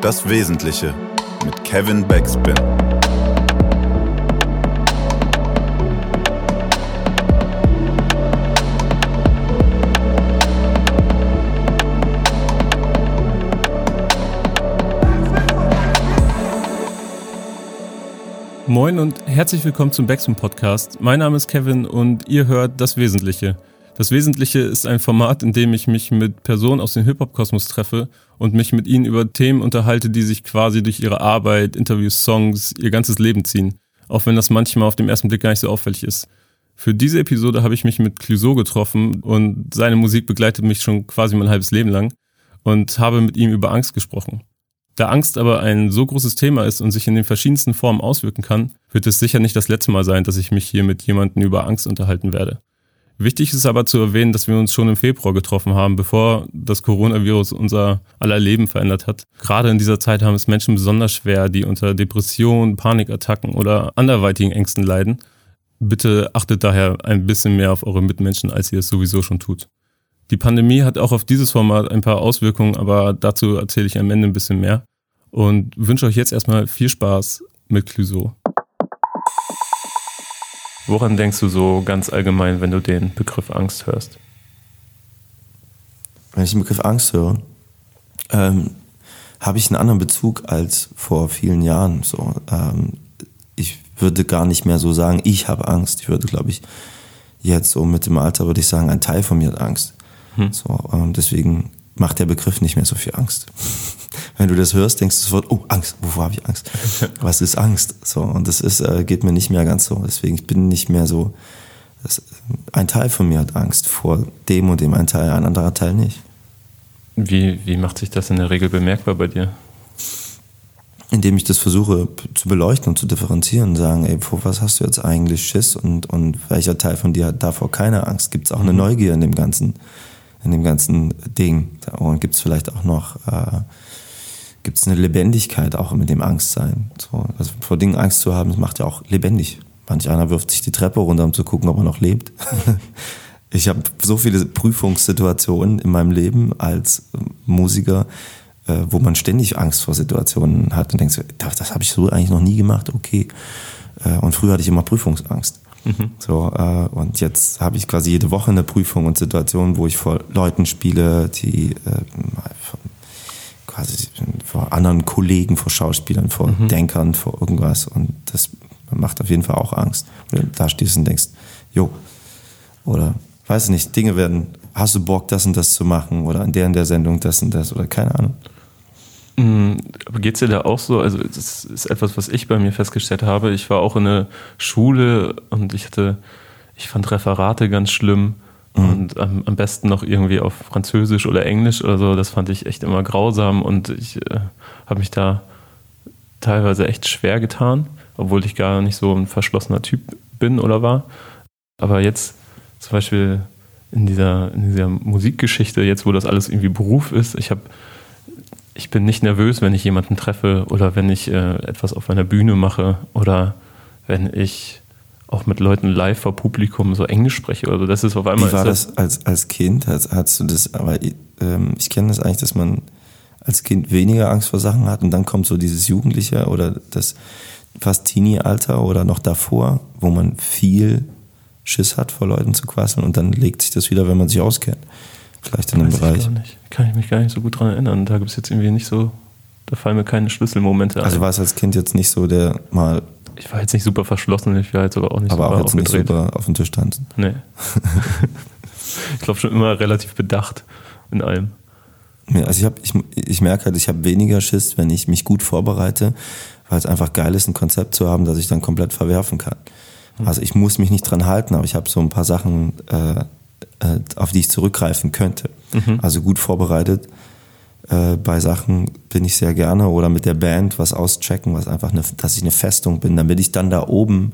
Das Wesentliche mit Kevin Backspin. Moin und herzlich willkommen zum Backspin Podcast. Mein Name ist Kevin und ihr hört Das Wesentliche. Das Wesentliche ist ein Format, in dem ich mich mit Personen aus dem Hip-Hop-Kosmos treffe und mich mit ihnen über Themen unterhalte, die sich quasi durch ihre Arbeit, Interviews, Songs, ihr ganzes Leben ziehen. Auch wenn das manchmal auf dem ersten Blick gar nicht so auffällig ist. Für diese Episode habe ich mich mit Clouseau getroffen und seine Musik begleitet mich schon quasi mein halbes Leben lang und habe mit ihm über Angst gesprochen. Da Angst aber ein so großes Thema ist und sich in den verschiedensten Formen auswirken kann, wird es sicher nicht das letzte Mal sein, dass ich mich hier mit jemandem über Angst unterhalten werde. Wichtig ist aber zu erwähnen, dass wir uns schon im Februar getroffen haben, bevor das Coronavirus unser aller Leben verändert hat. Gerade in dieser Zeit haben es Menschen besonders schwer, die unter Depressionen, Panikattacken oder anderweitigen Ängsten leiden. Bitte achtet daher ein bisschen mehr auf eure Mitmenschen, als ihr es sowieso schon tut. Die Pandemie hat auch auf dieses Format ein paar Auswirkungen, aber dazu erzähle ich am Ende ein bisschen mehr und wünsche euch jetzt erstmal viel Spaß mit Clouseau. Woran denkst du so ganz allgemein, wenn du den Begriff Angst hörst? Wenn ich den Begriff Angst höre, ähm, habe ich einen anderen Bezug als vor vielen Jahren. So, ähm, ich würde gar nicht mehr so sagen, ich habe Angst. Ich würde, glaube ich, jetzt so mit dem Alter würde ich sagen, ein Teil von mir hat Angst. Hm. So, ähm, deswegen macht der Begriff nicht mehr so viel Angst. Wenn du das hörst, denkst du sofort, oh, Angst, wovor habe ich Angst? Was ist Angst? So, und das ist, äh, geht mir nicht mehr ganz so. Deswegen, ich bin nicht mehr so, das, ein Teil von mir hat Angst vor dem und dem, ein Teil, ein anderer Teil nicht. Wie, wie macht sich das in der Regel bemerkbar bei dir? Indem ich das versuche zu beleuchten und zu differenzieren und sagen, ey, vor was hast du jetzt eigentlich Schiss und, und welcher Teil von dir hat davor keine Angst? Gibt es auch eine mhm. Neugier in dem Ganzen? in dem ganzen Ding. Und gibt es vielleicht auch noch, äh, gibt es eine Lebendigkeit auch mit dem Angstsein. So, also vor Dingen Angst zu haben, das macht ja auch lebendig. Manch einer wirft sich die Treppe runter, um zu gucken, ob er noch lebt. ich habe so viele Prüfungssituationen in meinem Leben als Musiker, äh, wo man ständig Angst vor Situationen hat und denkt, das, das habe ich so eigentlich noch nie gemacht, okay. Äh, und früher hatte ich immer Prüfungsangst. Mhm. So, äh, und jetzt habe ich quasi jede Woche eine Prüfung und Situation, wo ich vor Leuten spiele, die äh, quasi vor anderen Kollegen, vor Schauspielern, vor mhm. Denkern, vor irgendwas. Und das macht auf jeden Fall auch Angst. Wenn du da stehst und denkst, jo, oder weiß nicht, Dinge werden, hast du Bock, das und das zu machen oder in der in der Sendung das und das oder keine Ahnung. Mm, aber geht es dir da auch so? Also, das ist etwas, was ich bei mir festgestellt habe. Ich war auch in der Schule und ich hatte, ich fand Referate ganz schlimm mhm. und am, am, besten noch irgendwie auf Französisch oder Englisch oder so. Das fand ich echt immer grausam und ich äh, habe mich da teilweise echt schwer getan, obwohl ich gar nicht so ein verschlossener Typ bin oder war. Aber jetzt zum Beispiel in dieser, in dieser Musikgeschichte, jetzt wo das alles irgendwie Beruf ist, ich habe ich bin nicht nervös, wenn ich jemanden treffe oder wenn ich äh, etwas auf einer Bühne mache oder wenn ich auch mit Leuten live vor Publikum so Englisch spreche oder so. Das ist auf einmal. Wie war das als, als Kind? Hast, hast du das, aber ähm, ich kenne das eigentlich, dass man als Kind weniger Angst vor Sachen hat und dann kommt so dieses Jugendliche oder das fast Teenie-Alter oder noch davor, wo man viel Schiss hat, vor Leuten zu quasseln und dann legt sich das wieder, wenn man sich auskennt. Vielleicht in dem Bereich. Ich gar nicht. Kann ich mich gar nicht so gut dran erinnern. Da gibt es jetzt irgendwie nicht so, da fallen mir keine Schlüsselmomente Also war es als Kind jetzt nicht so, der mal. Ich war jetzt nicht super verschlossen, ich war jetzt aber auch nicht aber super auch jetzt nicht super auf dem Tisch tanzen. Nee. ich glaube schon immer relativ bedacht in allem. Ja, also ich, hab, ich, ich merke halt, ich habe weniger Schiss, wenn ich mich gut vorbereite, weil es einfach geil ist, ein Konzept zu haben, das ich dann komplett verwerfen kann. Hm. Also ich muss mich nicht dran halten, aber ich habe so ein paar Sachen äh, äh, auf die ich zurückgreifen könnte. Mhm. Also gut vorbereitet. Äh, bei Sachen bin ich sehr gerne oder mit der Band was auschecken, was einfach eine, dass ich eine Festung bin, damit ich dann da oben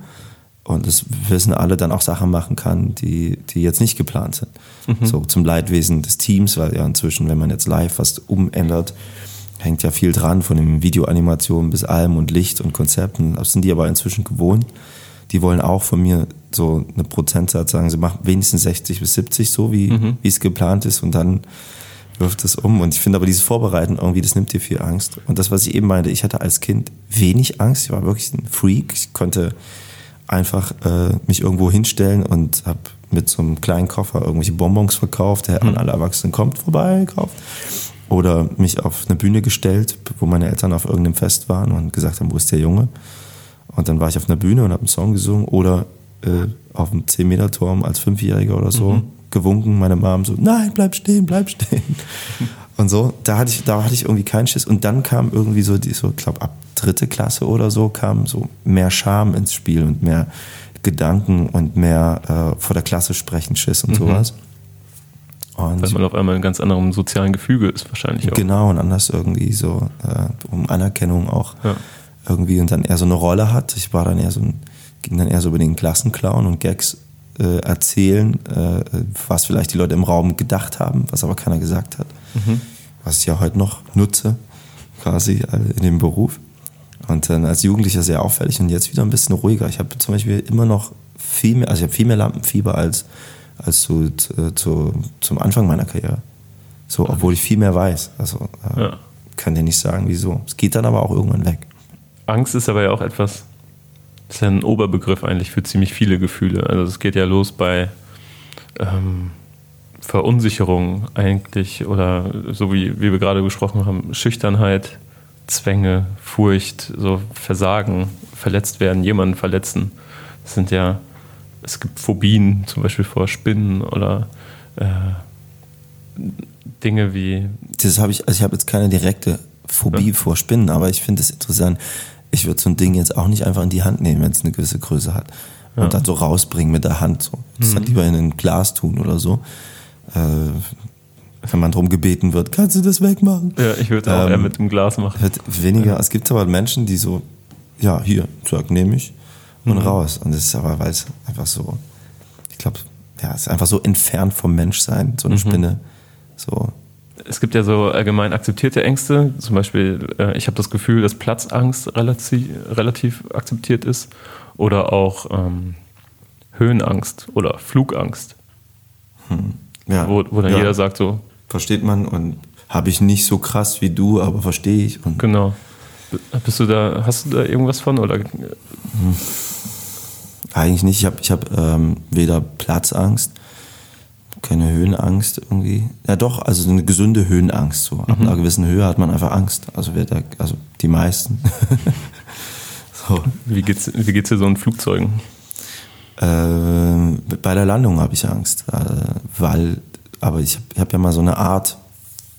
und das wissen alle dann auch Sachen machen kann, die, die jetzt nicht geplant sind. Mhm. So zum Leidwesen des Teams, weil ja inzwischen, wenn man jetzt live was umändert, hängt ja viel dran, von den Videoanimationen bis allem und Licht und Konzepten. Das sind die aber inzwischen gewohnt die wollen auch von mir so eine Prozentsatz sagen, sie machen wenigstens 60 bis 70 so, wie mhm. es geplant ist und dann wirft es um. Und ich finde aber dieses Vorbereiten irgendwie, das nimmt dir viel Angst. Und das, was ich eben meinte, ich hatte als Kind wenig Angst. Ich war wirklich ein Freak. Ich konnte einfach äh, mich irgendwo hinstellen und habe mit so einem kleinen Koffer irgendwelche Bonbons verkauft, der an alle Erwachsenen kommt vorbei, gekauft. Oder mich auf eine Bühne gestellt, wo meine Eltern auf irgendeinem Fest waren und gesagt haben, wo ist der Junge? Und dann war ich auf einer Bühne und habe einen Song gesungen. Oder äh, auf dem 10-Meter-Turm als Fünfjähriger oder so gewunken. Meine Mom so, nein, bleib stehen, bleib stehen. Und so, da hatte ich, da hatte ich irgendwie keinen Schiss. Und dann kam irgendwie so, die, so, ich glaube, ab dritte Klasse oder so, kam so mehr Scham ins Spiel und mehr Gedanken und mehr äh, vor der Klasse sprechen, Schiss und sowas. Und Weil man auf einmal in ganz anderen sozialen Gefüge ist, wahrscheinlich auch. Genau, und anders irgendwie so äh, um Anerkennung auch Ja. irgendwie und dann eher so eine Rolle hat. Ich war dann eher so ein, ging dann eher so über den Klassenclown und Gags äh, erzählen, äh, was vielleicht die Leute im Raum gedacht haben, was aber keiner gesagt hat. Was ich ja heute noch nutze, quasi äh, in dem Beruf. Und dann als Jugendlicher sehr auffällig und jetzt wieder ein bisschen ruhiger. Ich habe zum Beispiel immer noch viel mehr, also ich habe viel mehr Lampenfieber als, als zu, zu, zu, zum Anfang meiner Karriere. So, obwohl ich viel mehr weiß. Also äh, Ja. kann dir nicht sagen, wieso. Es geht dann aber auch irgendwann weg. Angst ist aber ja auch etwas, ist ja ein Oberbegriff eigentlich für ziemlich viele Gefühle. Also es geht ja los bei ähm, Verunsicherung eigentlich oder so wie, wie wir gerade gesprochen haben, Schüchternheit, Zwänge, Furcht, so Versagen, verletzt werden, jemanden verletzen. Das sind ja, es gibt Phobien, zum Beispiel vor Spinnen oder äh, Dinge wie Das habe ich, also ich habe jetzt keine direkte Phobie vor Spinnen, aber ich finde es interessant. Ich würde so ein Ding jetzt auch nicht einfach in die Hand nehmen, wenn es eine gewisse Größe hat. Und dann so rausbringen mit der Hand. So. Das halt lieber in ein Glas tun oder so. Äh, wenn man drum gebeten wird, kannst du das wegmachen? Ja, ich würde auch Ähm, eher mit dem Glas machen. Wird weniger. Es gibt aber Menschen, die so, ja, hier, Zeug nehme ich und raus. Und das ist aber, weil es einfach so, ich glaube, ja, es ist einfach so entfernt vom Menschsein, so eine Spinne. So, Es gibt ja so allgemein akzeptierte Ängste. Zum Beispiel, äh, ich habe das Gefühl, dass Platzangst relativ, relativ akzeptiert ist. Oder auch ähm, Höhenangst oder Flugangst, ja. wo, wo dann ja. jeder sagt so, versteht man und habe ich nicht so krass wie du, aber verstehe ich. Genau. Bist du da, hast du da irgendwas von? Oder eigentlich nicht. Ich habe ich hab, ähm, weder Platzangst, keine Höhenangst irgendwie. Ja doch, also eine gesunde Höhenangst. So. Ab einer gewissen Höhe hat man einfach Angst. Also, wer da, also die meisten. so. wie geht's, wie geht's dir so in Flugzeugen? Ähm, bei der Landung habe ich Angst, äh, weil, aber ich habe hab ja mal so eine Art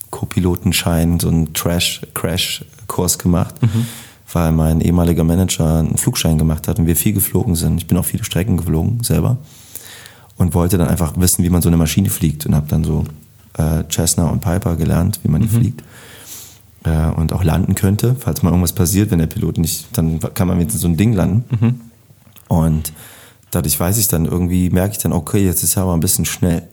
Co-Pilotenschein, so einen Trash-Crash-Kurs gemacht, weil mein ehemaliger Manager einen Flugschein gemacht hat und wir viel geflogen sind. Ich bin auch viele Strecken geflogen selber und wollte dann einfach wissen, wie man so eine Maschine fliegt und habe dann so äh, Cessna und Piper gelernt, wie man die fliegt äh, und auch landen könnte, falls mal irgendwas passiert, wenn der Pilot nicht, dann kann man mit so einem Ding landen. Und dadurch weiß ich dann irgendwie, merke ich dann, okay, jetzt ist er aber ein bisschen schnell.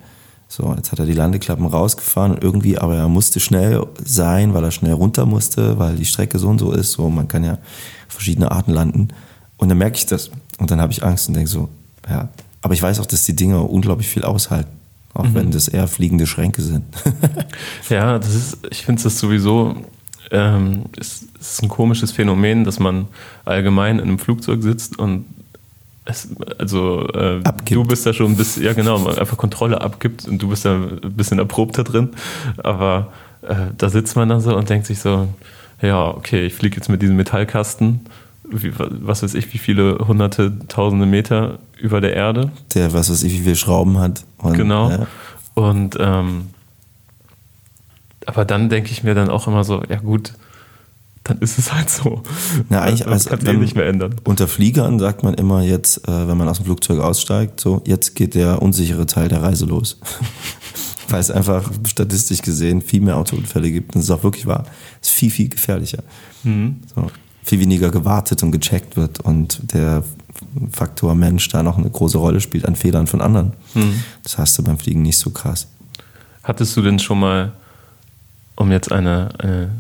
So, jetzt hat er die Landeklappen rausgefahren und irgendwie, aber er musste schnell sein, weil er schnell runter musste, weil die Strecke so und so ist. So, man kann ja verschiedene Arten landen. Und dann merke ich das. Und dann habe ich Angst und denke so, ja. Aber ich weiß auch, dass die Dinger unglaublich viel aushalten. Auch wenn das eher fliegende Schränke sind. Ja, das ist, ich finde es sowieso, ähm, es ist ein komisches Phänomen, dass man allgemein in einem Flugzeug sitzt und es, also äh, du bist da schon ein bisschen, ja genau, man einfach Kontrolle abgibt und du bist da ein bisschen erprobter drin, aber äh, da sitzt man dann so und denkt sich so, ja, okay, ich fliege jetzt mit diesem Metallkasten, wie, was weiß ich, wie viele hunderte, tausende Meter über der Erde Der, was weiß ich, wie viele Schrauben hat. Und, Genau. Ja. Und ähm, aber dann denke ich mir dann auch immer so, ja gut, dann ist es halt so. Na, eigentlich, also, kannst du eh wenn- nicht mehr ändern. Unter Fliegern sagt man immer jetzt, äh, wenn man aus dem Flugzeug aussteigt, so, jetzt geht der unsichere Teil der Reise los. Weil es einfach statistisch gesehen viel mehr Autounfälle gibt. Und das ist auch wirklich wahr. Es ist viel, viel gefährlicher. So, viel weniger gewartet und gecheckt wird und der Faktor Mensch da noch eine große Rolle spielt an Fehlern von anderen. Das hast du beim Fliegen nicht so krass. Hattest du denn schon mal, um jetzt eine, eine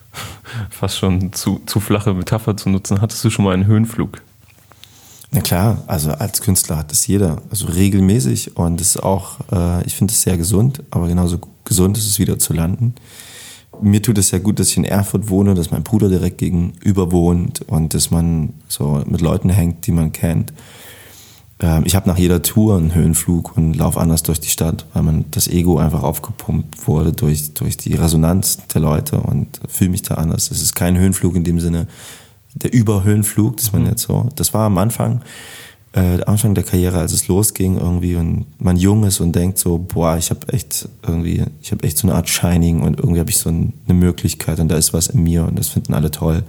fast schon zu, zu flache Metapher zu nutzen, hattest du schon mal einen Höhenflug? Na klar, also als Künstler hat das jeder, also regelmäßig und das ist auch, äh, ich finde es sehr gesund, aber genauso gesund ist es wieder zu landen. Mir tut es sehr gut, dass ich in Erfurt wohne, dass mein Bruder direkt gegenüber wohnt und dass man so mit Leuten hängt, die man kennt. Ähm, ich habe nach jeder Tour einen Höhenflug und laufe anders durch die Stadt, weil man das Ego einfach aufgepumpt wurde durch, durch die Resonanz der Leute und fühle mich da anders. Es ist kein Höhenflug in dem Sinne, der Überhöhenflug, dass man mhm. jetzt so, das war am Anfang, äh, Anfang der Karriere, als es losging irgendwie und man jung ist und denkt so, boah, ich habe echt irgendwie, ich habe echt so eine Art Shining und irgendwie habe ich so eine Möglichkeit und da ist was in mir und das finden alle toll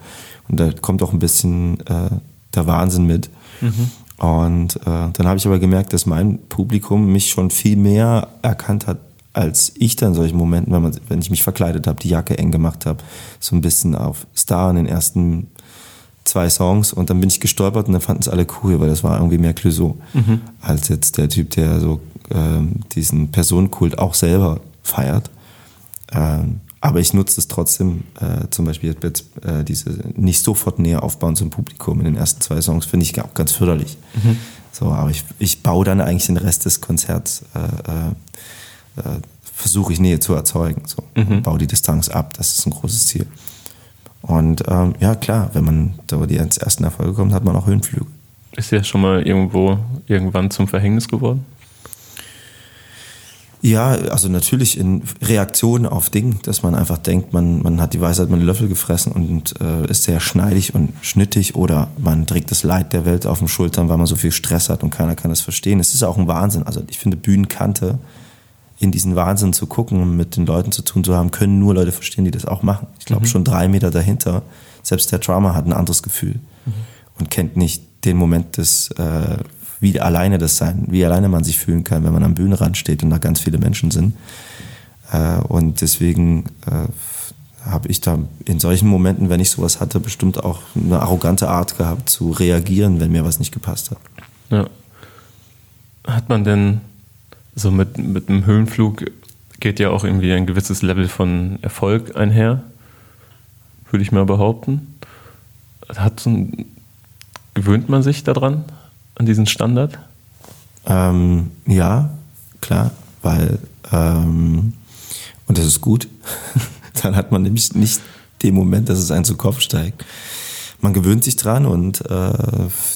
und da kommt auch ein bisschen äh, der Wahnsinn mit. Mhm. Und äh, dann habe ich aber gemerkt, dass mein Publikum mich schon viel mehr erkannt hat, als ich dann in solchen Momenten, wenn, man, wenn ich mich verkleidet habe, die Jacke eng gemacht habe, so ein bisschen auf Star in den ersten zwei Songs und dann bin ich gestolpert und dann fanden es alle cool, weil das war irgendwie mehr Clouseau mhm. als jetzt der Typ, der so ähm, diesen Personenkult auch selber feiert. Ähm, aber ich nutze es trotzdem, äh, zum Beispiel jetzt äh, diese nicht sofort näher aufbauen zum Publikum in den ersten zwei Songs, finde ich auch ganz förderlich. Mhm. So, aber ich, ich baue dann eigentlich den Rest des Konzerts, äh, äh, äh versuche ich Nähe zu erzeugen. So. Mhm. Baue die Distanz ab, das ist ein großes Ziel. Und ähm, ja, klar, wenn man da die ersten Erfolge kommt, hat man auch Höhenflüge. Ist ja schon mal irgendwo irgendwann zum Verhängnis geworden? Ja, also natürlich in Reaktion auf Dinge, dass man einfach denkt, man, man hat die Weisheit mit einem Löffel gefressen und äh, ist sehr schneidig und schnittig oder man trägt das Leid der Welt auf den Schultern, weil man so viel Stress hat und keiner kann es verstehen. Es ist auch ein Wahnsinn. Also ich finde Bühnenkante in diesen Wahnsinn zu gucken und mit den Leuten zu tun zu haben, können nur Leute verstehen, die das auch machen. Ich glaube, mhm. schon drei Meter dahinter, selbst der Drama hat ein anderes Gefühl mhm. und kennt nicht den Moment des, äh, wie alleine das sein, wie alleine man sich fühlen kann, wenn man am Bühnenrand steht und da ganz viele Menschen sind. Äh, und deswegen äh, habe ich da in solchen Momenten, wenn ich sowas hatte, bestimmt auch eine arrogante Art gehabt zu reagieren, wenn mir was nicht gepasst hat. Ja. Hat man denn so mit, mit einem Höhenflug geht ja auch irgendwie ein gewisses Level von Erfolg einher, würde ich mal behaupten. Hat so ein, gewöhnt man sich daran, an diesen Standard? Ähm, ja, klar, weil, ähm, und das ist gut, dann hat man nämlich nicht den Moment, dass es einen zu Kopf steigt man gewöhnt sich dran und äh,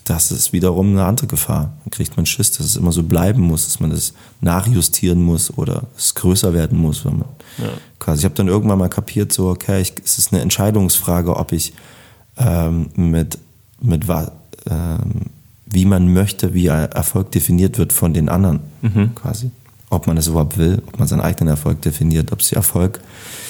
das ist wiederum eine andere Gefahr. Dann kriegt man Schiss, dass es immer so bleiben muss, dass man das nachjustieren muss oder es größer werden muss. Wenn man ja. quasi, ich habe dann irgendwann mal kapiert, so, okay, ich, es ist eine Entscheidungsfrage, ob ich ähm, mit, mit ähm, wie man möchte, wie Erfolg definiert wird von den anderen mhm. quasi. Ob man es überhaupt will, ob man seinen eigenen Erfolg definiert, ob sie Erfolg äh,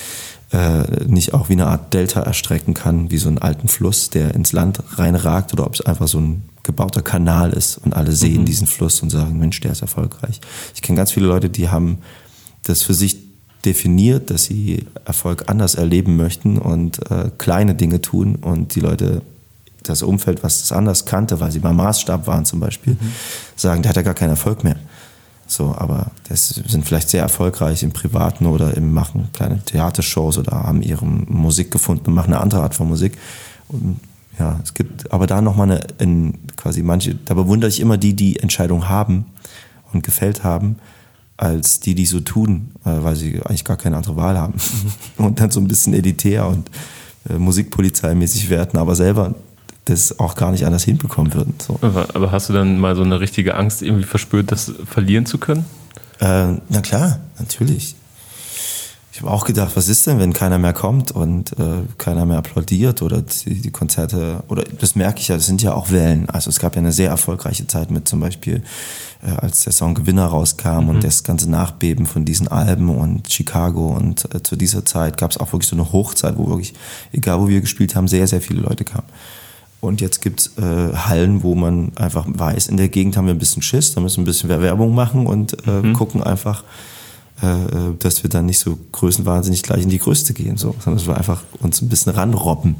nicht auch wie eine Art Delta erstrecken kann, wie so einen alten Fluss, der ins Land reinragt, oder ob es einfach so ein gebauter Kanal ist und alle sehen mhm. diesen Fluss und sagen, Mensch, der ist erfolgreich. Ich kenne ganz viele Leute, die haben das für sich definiert, dass sie Erfolg anders erleben möchten und äh, kleine Dinge tun und die Leute das Umfeld, was das anders kannte, weil sie beim Maßstab waren zum Beispiel, mhm. sagen, der hat ja gar keinen Erfolg mehr. So, aber das sind vielleicht sehr erfolgreich im Privaten oder im Machen kleine Theatershows oder haben ihre Musik gefunden und machen eine andere Art von Musik. Und ja, es gibt aber da nochmal eine, in, quasi manche, da bewundere ich immer die, die Entscheidung haben und gefällt haben, als die, die so tun, äh, weil sie eigentlich gar keine andere Wahl haben. Und dann so ein bisschen elitär und äh, Musikpolizeimäßig werden, aber selber das auch gar nicht anders hinbekommen würden. So. Aber, hast du dann mal so eine richtige Angst irgendwie verspürt, das verlieren zu können? Äh, na klar, natürlich. Ich habe auch gedacht, was ist denn, wenn keiner mehr kommt und äh, keiner mehr applaudiert oder die, die, Konzerte, oder das merke ich ja, das sind ja auch Wellen. Also es gab ja eine sehr erfolgreiche Zeit mit zum Beispiel, äh, als der Song Gewinner rauskam mhm. und das ganze Nachbeben von diesen Alben und Chicago und äh, zu dieser Zeit gab es auch wirklich so eine Hochzeit, wo wirklich, egal wo wir gespielt haben, sehr, sehr viele Leute kamen. Und jetzt gibt's äh, Hallen, wo man einfach weiß, in der Gegend haben wir ein bisschen Schiss, da müssen wir ein bisschen Werbung machen und äh, mhm. gucken einfach, äh, dass wir dann nicht so größenwahnsinnig gleich in die Größte gehen, so, sondern dass wir einfach uns ein bisschen ranrobben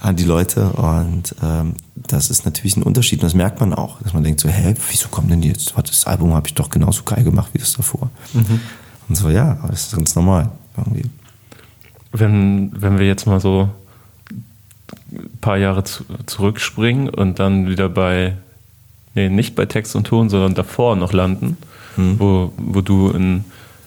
an die Leute. Und ähm, das ist natürlich ein Unterschied. Und das merkt man auch, dass man denkt so, hä, wieso kommt denn jetzt? Das Album habe ich doch genauso geil gemacht wie das davor. Mhm. Und so, ja, das ist ganz normal irgendwie. Wenn, wenn wir jetzt mal so paar Jahre zu, zurückspringen und dann wieder bei, nee, nicht bei Text und Ton, sondern davor noch landen, hm. wo, wo du in,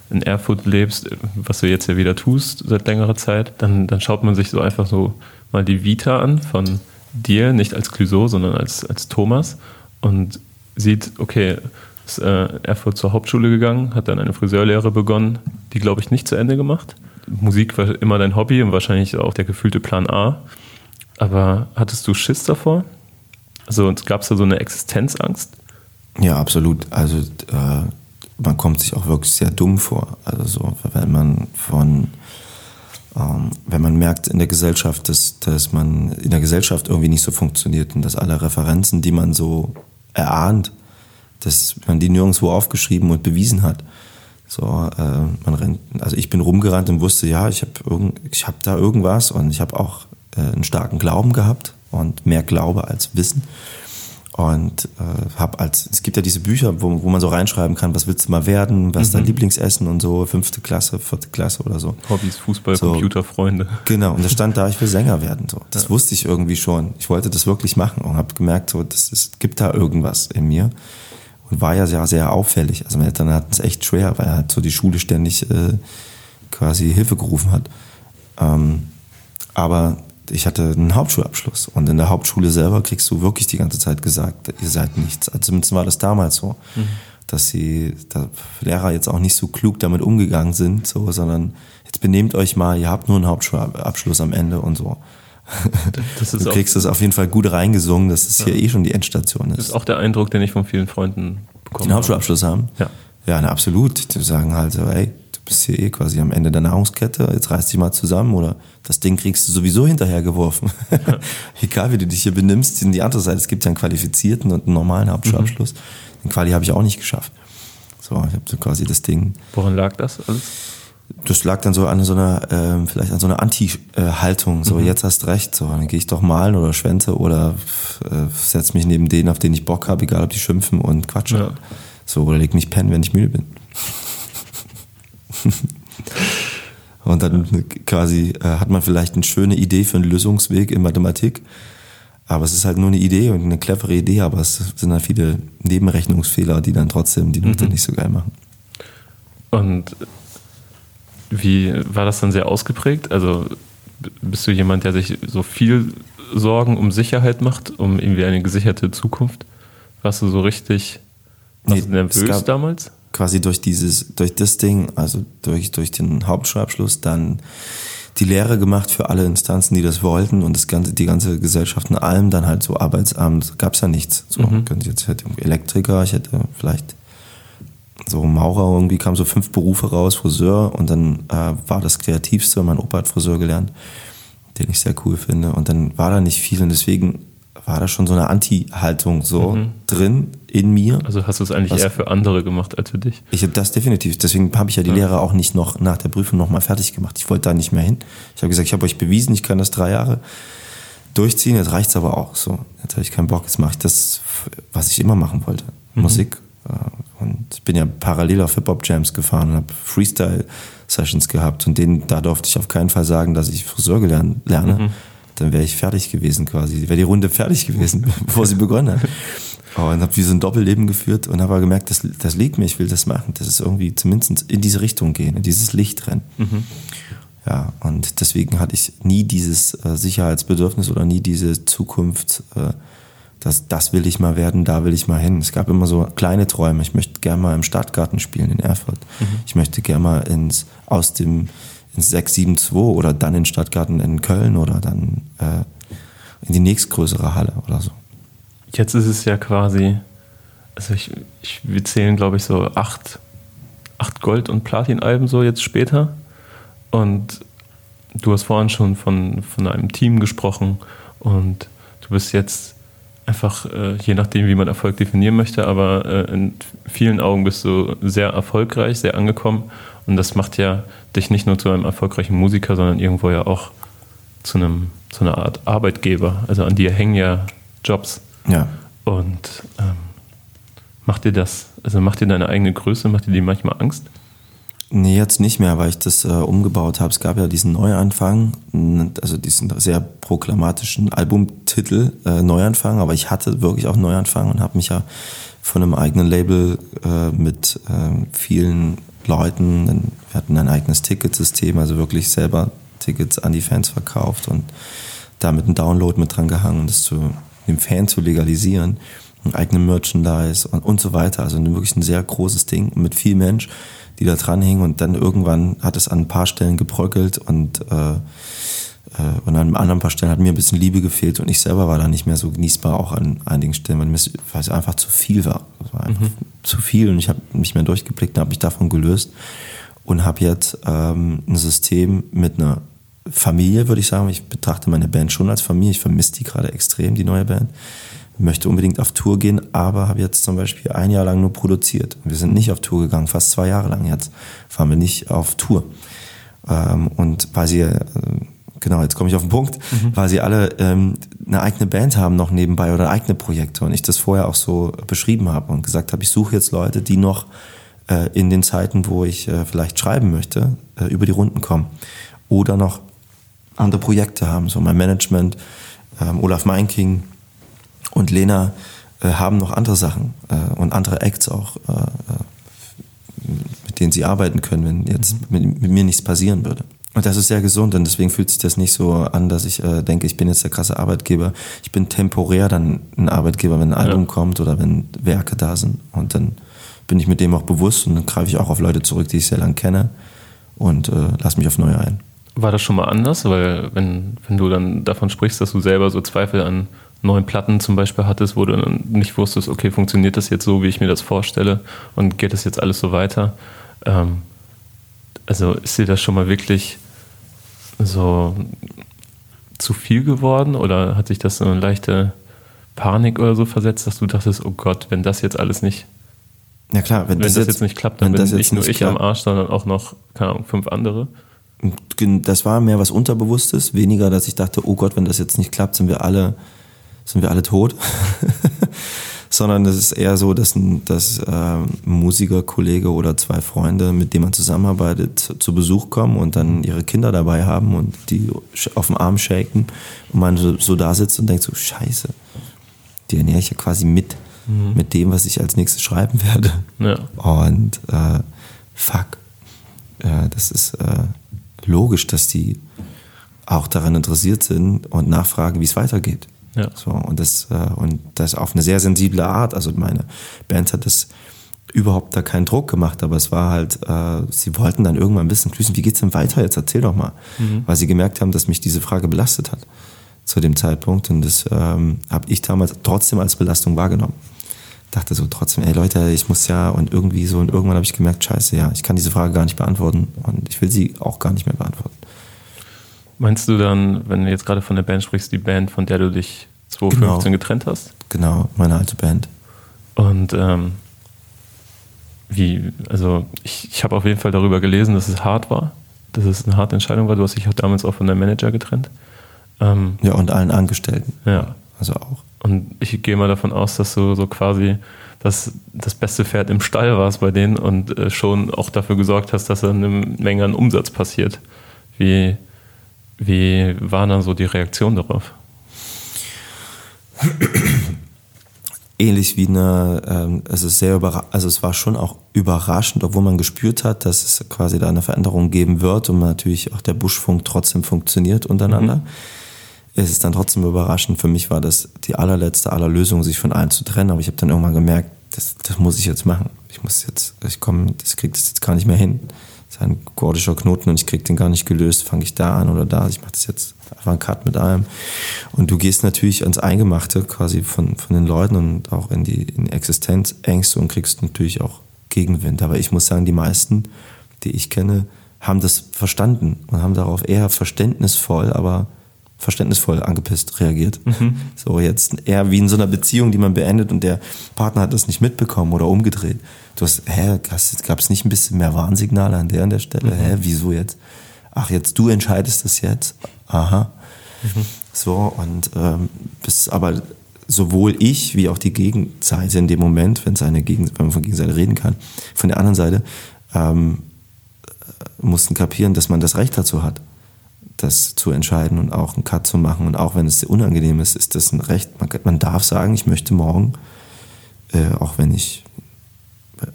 in Erfurt lebst, was du jetzt ja wieder tust seit längerer Zeit, dann, dann schaut man sich so einfach so mal die Vita an von dir, nicht als Clouseau, sondern als, als Thomas und sieht, okay, ist äh, Erfurt zur Hauptschule gegangen, hat dann eine Friseurlehre begonnen, die glaube ich nicht zu Ende gemacht. Musik war immer dein Hobby und wahrscheinlich auch der gefühlte Plan A. Aber hattest du Schiss davor? Also gab es da so eine Existenzangst? Ja, absolut. Also äh, man kommt sich auch wirklich sehr dumm vor. Also so, wenn man von ähm, wenn man merkt in der Gesellschaft, dass, dass man in der Gesellschaft irgendwie nicht so funktioniert und dass alle Referenzen, die man so erahnt, dass man die nirgendwo aufgeschrieben und bewiesen hat. So, äh, man rennt, also ich bin rumgerannt und wusste, ja, ich habe irgend, ich habe da irgendwas und ich habe auch äh, einen starken Glauben gehabt und mehr Glaube als Wissen. Und äh, habe als, es gibt ja diese Bücher, wo, wo man so reinschreiben kann, was willst du mal werden, was ist dein mhm. Lieblingsessen und so, fünfte Klasse, vierte Klasse oder so. Hobbys, Fußball, so, Computer, Freunde. Genau, und da stand da, ich will Sänger werden. So. Das ja. wusste ich irgendwie schon. Ich wollte das wirklich machen und habe gemerkt, so, das ist, gibt da irgendwas in mir. Und war ja sehr, sehr auffällig. Also meine Eltern hatten es echt schwer, weil er halt so die Schule ständig äh, quasi Hilfe gerufen hat. Ähm, aber ich hatte einen Hauptschulabschluss und in der Hauptschule selber kriegst du wirklich die ganze Zeit gesagt, ihr seid nichts. Also zumindest war das damals so, mhm. dass die Lehrer jetzt auch nicht so klug damit umgegangen sind, so, sondern jetzt benehmt euch mal, ihr habt nur einen Hauptschulabschluss am Ende und so. du kriegst das auf jeden Fall gut reingesungen, dass es ja. hier eh schon die Endstation ist. Das ist auch der Eindruck, den ich von vielen Freunden bekomme. Den Hauptschulabschluss haben? Ja. Ja, na, absolut. Die sagen halt so, ey, bist hier eh quasi am Ende der Nahrungskette, jetzt reiß dich mal zusammen oder das Ding kriegst du sowieso hinterhergeworfen. Ja. Egal wie du dich hier benimmst, in die andere Seite, es gibt ja einen qualifizierten und einen normalen Hauptschulabschluss. Mhm. Den Quali habe ich auch nicht geschafft. So, ich habe so quasi das Ding. Woran lag das alles? Das lag dann so an so einer, äh, vielleicht an so einer Anti-Haltung. So, mhm. jetzt hast recht. So, dann gehe ich doch malen oder schwänze oder äh, setz mich neben denen, auf denen ich Bock habe, egal ob die schimpfen und quatschen. Ja. So, oder leg mich pennen, wenn ich müde bin. Und dann quasi äh, hat man vielleicht eine schöne Idee für einen Lösungsweg in Mathematik. Aber es ist halt nur eine Idee und eine clevere Idee, aber es sind halt viele Nebenrechnungsfehler, die dann trotzdem die Note mhm. nicht so geil machen. Und wie war das dann sehr ausgeprägt? Also bist du jemand, der sich so viel Sorgen um Sicherheit macht, um irgendwie eine gesicherte Zukunft? Warst du so richtig nee, nervös damals? Quasi durch dieses, durch das Ding, also durch, durch den Hauptschulabschluss dann die Lehre gemacht für alle Instanzen, die das wollten und das ganze, die ganze Gesellschaft in allem, dann halt so Arbeitsamt, gab's ja nichts. So, mhm. könnte jetzt hätte Elektriker, ich hätte vielleicht so Maurer, irgendwie kamen so fünf Berufe raus, Friseur und dann äh, war das Kreativste, mein Opa hat Friseur gelernt, den ich sehr cool finde und dann war da nicht viel und deswegen war da schon so eine Anti-Haltung so mhm. drin in mir. Also hast du es eigentlich was, eher für andere gemacht als für dich? Ich habe das definitiv. Deswegen habe ich ja die ja. Lehre auch nicht noch nach der Prüfung nochmal fertig gemacht. Ich wollte da nicht mehr hin. Ich habe gesagt, ich habe euch bewiesen, ich kann das drei Jahre durchziehen. Jetzt reicht's aber auch so. Jetzt habe ich keinen Bock. Jetzt mache ich das, was ich immer machen wollte. Mhm. Musik. Äh, und ich bin ja parallel auf Hip-Hop-Jams gefahren und habe Freestyle-Sessions gehabt. Und denen, da durfte ich auf keinen Fall sagen, dass ich Friseur gelernt, lerne. Mhm dann wäre ich fertig gewesen quasi. Wäre die Runde fertig gewesen, bevor sie begonnen hat. Oh, und habe wie so ein Doppelleben geführt und habe gemerkt, das, das liegt mir, ich will das machen. Das ist irgendwie zumindest in diese Richtung gehen, in dieses Licht rennen. Mhm. Ja, und deswegen hatte ich nie dieses äh, Sicherheitsbedürfnis oder nie diese Zukunft, äh, das, das will ich mal werden, da will ich mal hin. Es gab immer so kleine Träume. Ich möchte gerne mal im Stadtgarten spielen in Erfurt. Mhm. Ich möchte gerne mal ins, aus dem ins 672 oder dann in Stadtgarten in Köln oder dann äh, in die nächstgrößere Halle oder so. Jetzt ist es ja quasi, also ich, ich wir zählen glaube ich so acht, acht Gold- und Platin-Alben so jetzt später. Und du hast vorhin schon von, von einem Team gesprochen und du bist jetzt einfach, äh, je nachdem, wie man Erfolg definieren möchte, aber äh, in vielen Augen bist du sehr erfolgreich, sehr angekommen und das macht ja dich nicht nur zu einem erfolgreichen Musiker, sondern irgendwo ja auch zu einem zu einer Art Arbeitgeber. Also an dir hängen ja Jobs. Ja. Und ähm, macht dir das, also macht dir deine eigene Größe, macht dir die manchmal Angst? Nee, jetzt nicht mehr, weil ich das äh, umgebaut habe. Es gab ja diesen Neuanfang, also diesen sehr proklamatischen Albumtitel äh, Neuanfang, aber ich hatte wirklich auch Neuanfang und habe mich ja von einem eigenen Label äh, mit äh, vielen Leuten. Wir hatten ein eigenes Ticketsystem, also wirklich selber Tickets an die Fans verkauft und damit einen Download mit dran gehangen, das zu, dem Fan zu legalisieren, ein eigenes Merchandise und, und so weiter. Also wirklich ein sehr großes Ding mit viel Mensch, die da dran hingen und dann irgendwann hat es an ein paar Stellen gebröckelt und äh, äh, und an anderen paar Stellen hat mir ein bisschen Liebe gefehlt und ich selber war da nicht mehr so genießbar, auch an einigen Stellen, weil es einfach zu viel war. Es war einfach mhm. zu viel und ich habe nicht mehr durchgeblickt und habe mich davon gelöst und habe jetzt ähm, ein System mit einer Familie, würde ich sagen. Ich betrachte meine Band schon als Familie. Ich vermisse die gerade extrem, die neue Band. Ich möchte unbedingt auf Tour gehen, aber habe jetzt zum Beispiel ein Jahr lang nur produziert. Wir sind nicht auf Tour gegangen, fast zwei Jahre lang jetzt fahren wir nicht auf Tour. Ähm, und weil sie äh, genau, jetzt komme ich auf den Punkt, mhm. weil sie alle ähm, eine eigene Band haben noch nebenbei oder eigene Projekte und ich das vorher auch so beschrieben habe und gesagt habe, ich suche jetzt Leute, die noch äh, in den Zeiten, wo ich äh, vielleicht schreiben möchte, über die Runden kommen oder noch andere Projekte haben. So mein Management, ähm, Olaf Meinking und Lena äh, haben noch andere Sachen äh, und andere Acts auch, äh, äh mit denen sie arbeiten können, wenn jetzt mhm. mit, mit mir nichts passieren würde. Und das ist sehr gesund und deswegen fühlt sich das nicht so an, dass ich äh, denke, ich bin jetzt der krasse Arbeitgeber. Ich bin temporär dann ein Arbeitgeber, wenn ein Album ja. kommt oder wenn Werke da sind. Und dann bin ich mit dem auch bewusst und dann greife ich auch auf Leute zurück, die ich sehr lange kenne und äh, lasse mich auf neue ein. War das schon mal anders? Weil wenn, wenn du dann davon sprichst, dass du selber so Zweifel an neuen Platten zum Beispiel hattest, wo du dann nicht wusstest, okay, funktioniert das jetzt so, wie ich mir das vorstelle und geht das jetzt alles so weiter? Ähm, also ist dir das schon mal wirklich so zu viel geworden oder hat sich das so eine leichte Panik oder so versetzt, dass du dachtest, oh Gott, wenn das jetzt alles nicht, ja klar, wenn, wenn das, das jetzt, nicht klappt, dann bin nicht nur ich klappt. am Arsch, sondern auch noch, keine Ahnung, fünf andere. Das war mehr was Unterbewusstes, weniger, dass ich dachte, oh Gott, wenn das jetzt nicht klappt, sind wir alle, sind wir alle tot. sondern es ist eher so, dass ein, dass, äh, Musikerkollege oder zwei Freunde, mit denen man zusammenarbeitet, zu Besuch kommen und dann ihre Kinder dabei haben und die auf dem Arm shaken und man so, so da sitzt und denkt so, scheiße, die ernähre ich ja quasi mit, mhm. mit dem, was ich als nächstes schreiben werde. Ja. Und äh, fuck, äh, das ist äh, logisch, dass die auch daran interessiert sind und nachfragen, wie es weitergeht. Ja. So, und, das, äh, und das auf eine sehr sensible Art. Also meine Band hat das überhaupt da keinen Druck gemacht, aber es war halt, äh, sie wollten dann irgendwann wissen, Klüsen, wie geht's denn weiter? Jetzt erzähl doch mal. Mhm. Weil sie gemerkt haben, dass mich diese Frage belastet hat zu dem Zeitpunkt. Und das ähm, habe ich damals trotzdem als Belastung wahrgenommen. Dachte so trotzdem, ey Leute, ich muss ja und irgendwie so und irgendwann habe ich gemerkt, scheiße, ja, ich kann diese Frage gar nicht beantworten und ich will sie auch gar nicht mehr beantworten. Meinst du dann, wenn du jetzt gerade von der Band sprichst, die Band, von der du dich 2015 genau. getrennt hast? Genau, meine alte Band. Und ähm, wie, also ich, ich habe auf jeden Fall darüber gelesen, dass es hart war, dass es eine harte Entscheidung war. Du hast dich damals auch von deinem Manager getrennt. Ähm, ja, und allen Angestellten. Ja. Also auch. Und ich gehe mal davon aus, dass du so quasi das, das beste Pferd im Stall warst bei denen und äh, schon auch dafür gesorgt hast, dass dann eine Menge an Umsatz passiert. Wie, wie war dann so die Reaktion darauf? Ähnlich wie eine, ähm, ist sehr also es war schon auch überraschend, obwohl man gespürt hat, dass es quasi da eine Veränderung geben wird und natürlich auch der Buschfunk trotzdem funktioniert untereinander. Mhm. Es ist dann trotzdem überraschend. Für mich war das die allerletzte aller Lösungen, sich von allen zu trennen. Aber ich habe dann irgendwann gemerkt, das, das muss ich jetzt machen. Ich muss jetzt, ich komme, das kriegt das jetzt gar nicht mehr hin ist ein gordischer Knoten und ich krieg den gar nicht gelöst, fange ich da an oder da. Ich mache das jetzt einfach einen Cut mit allem. Und du gehst natürlich ans Eingemachte quasi von, von den Leuten und auch in die in Existenzängste und kriegst natürlich auch Gegenwind. Aber ich muss sagen, die meisten, die ich kenne, haben das verstanden und haben darauf eher verständnisvoll, aber verständnisvoll angepisst reagiert. Mhm. So jetzt eher wie in so einer Beziehung, die man beendet und der Partner hat das nicht mitbekommen oder umgedreht. Du hast, hä, gab es nicht ein bisschen mehr Warnsignale an der an der Stelle? Mhm. Hä, wieso jetzt? Ach, jetzt du entscheidest das jetzt? Aha. Mhm. So, und ähm, bis aber sowohl ich wie auch die Gegenseite in dem Moment, wenn es eine Gegen wenn man von Gegenseite reden kann, von der anderen Seite ähm, mussten kapieren, dass man das Recht dazu hat das zu entscheiden und auch einen Cut zu machen. Und auch wenn es unangenehm ist, ist das ein Recht. Man, man darf sagen, ich möchte morgen, äh, auch wenn ich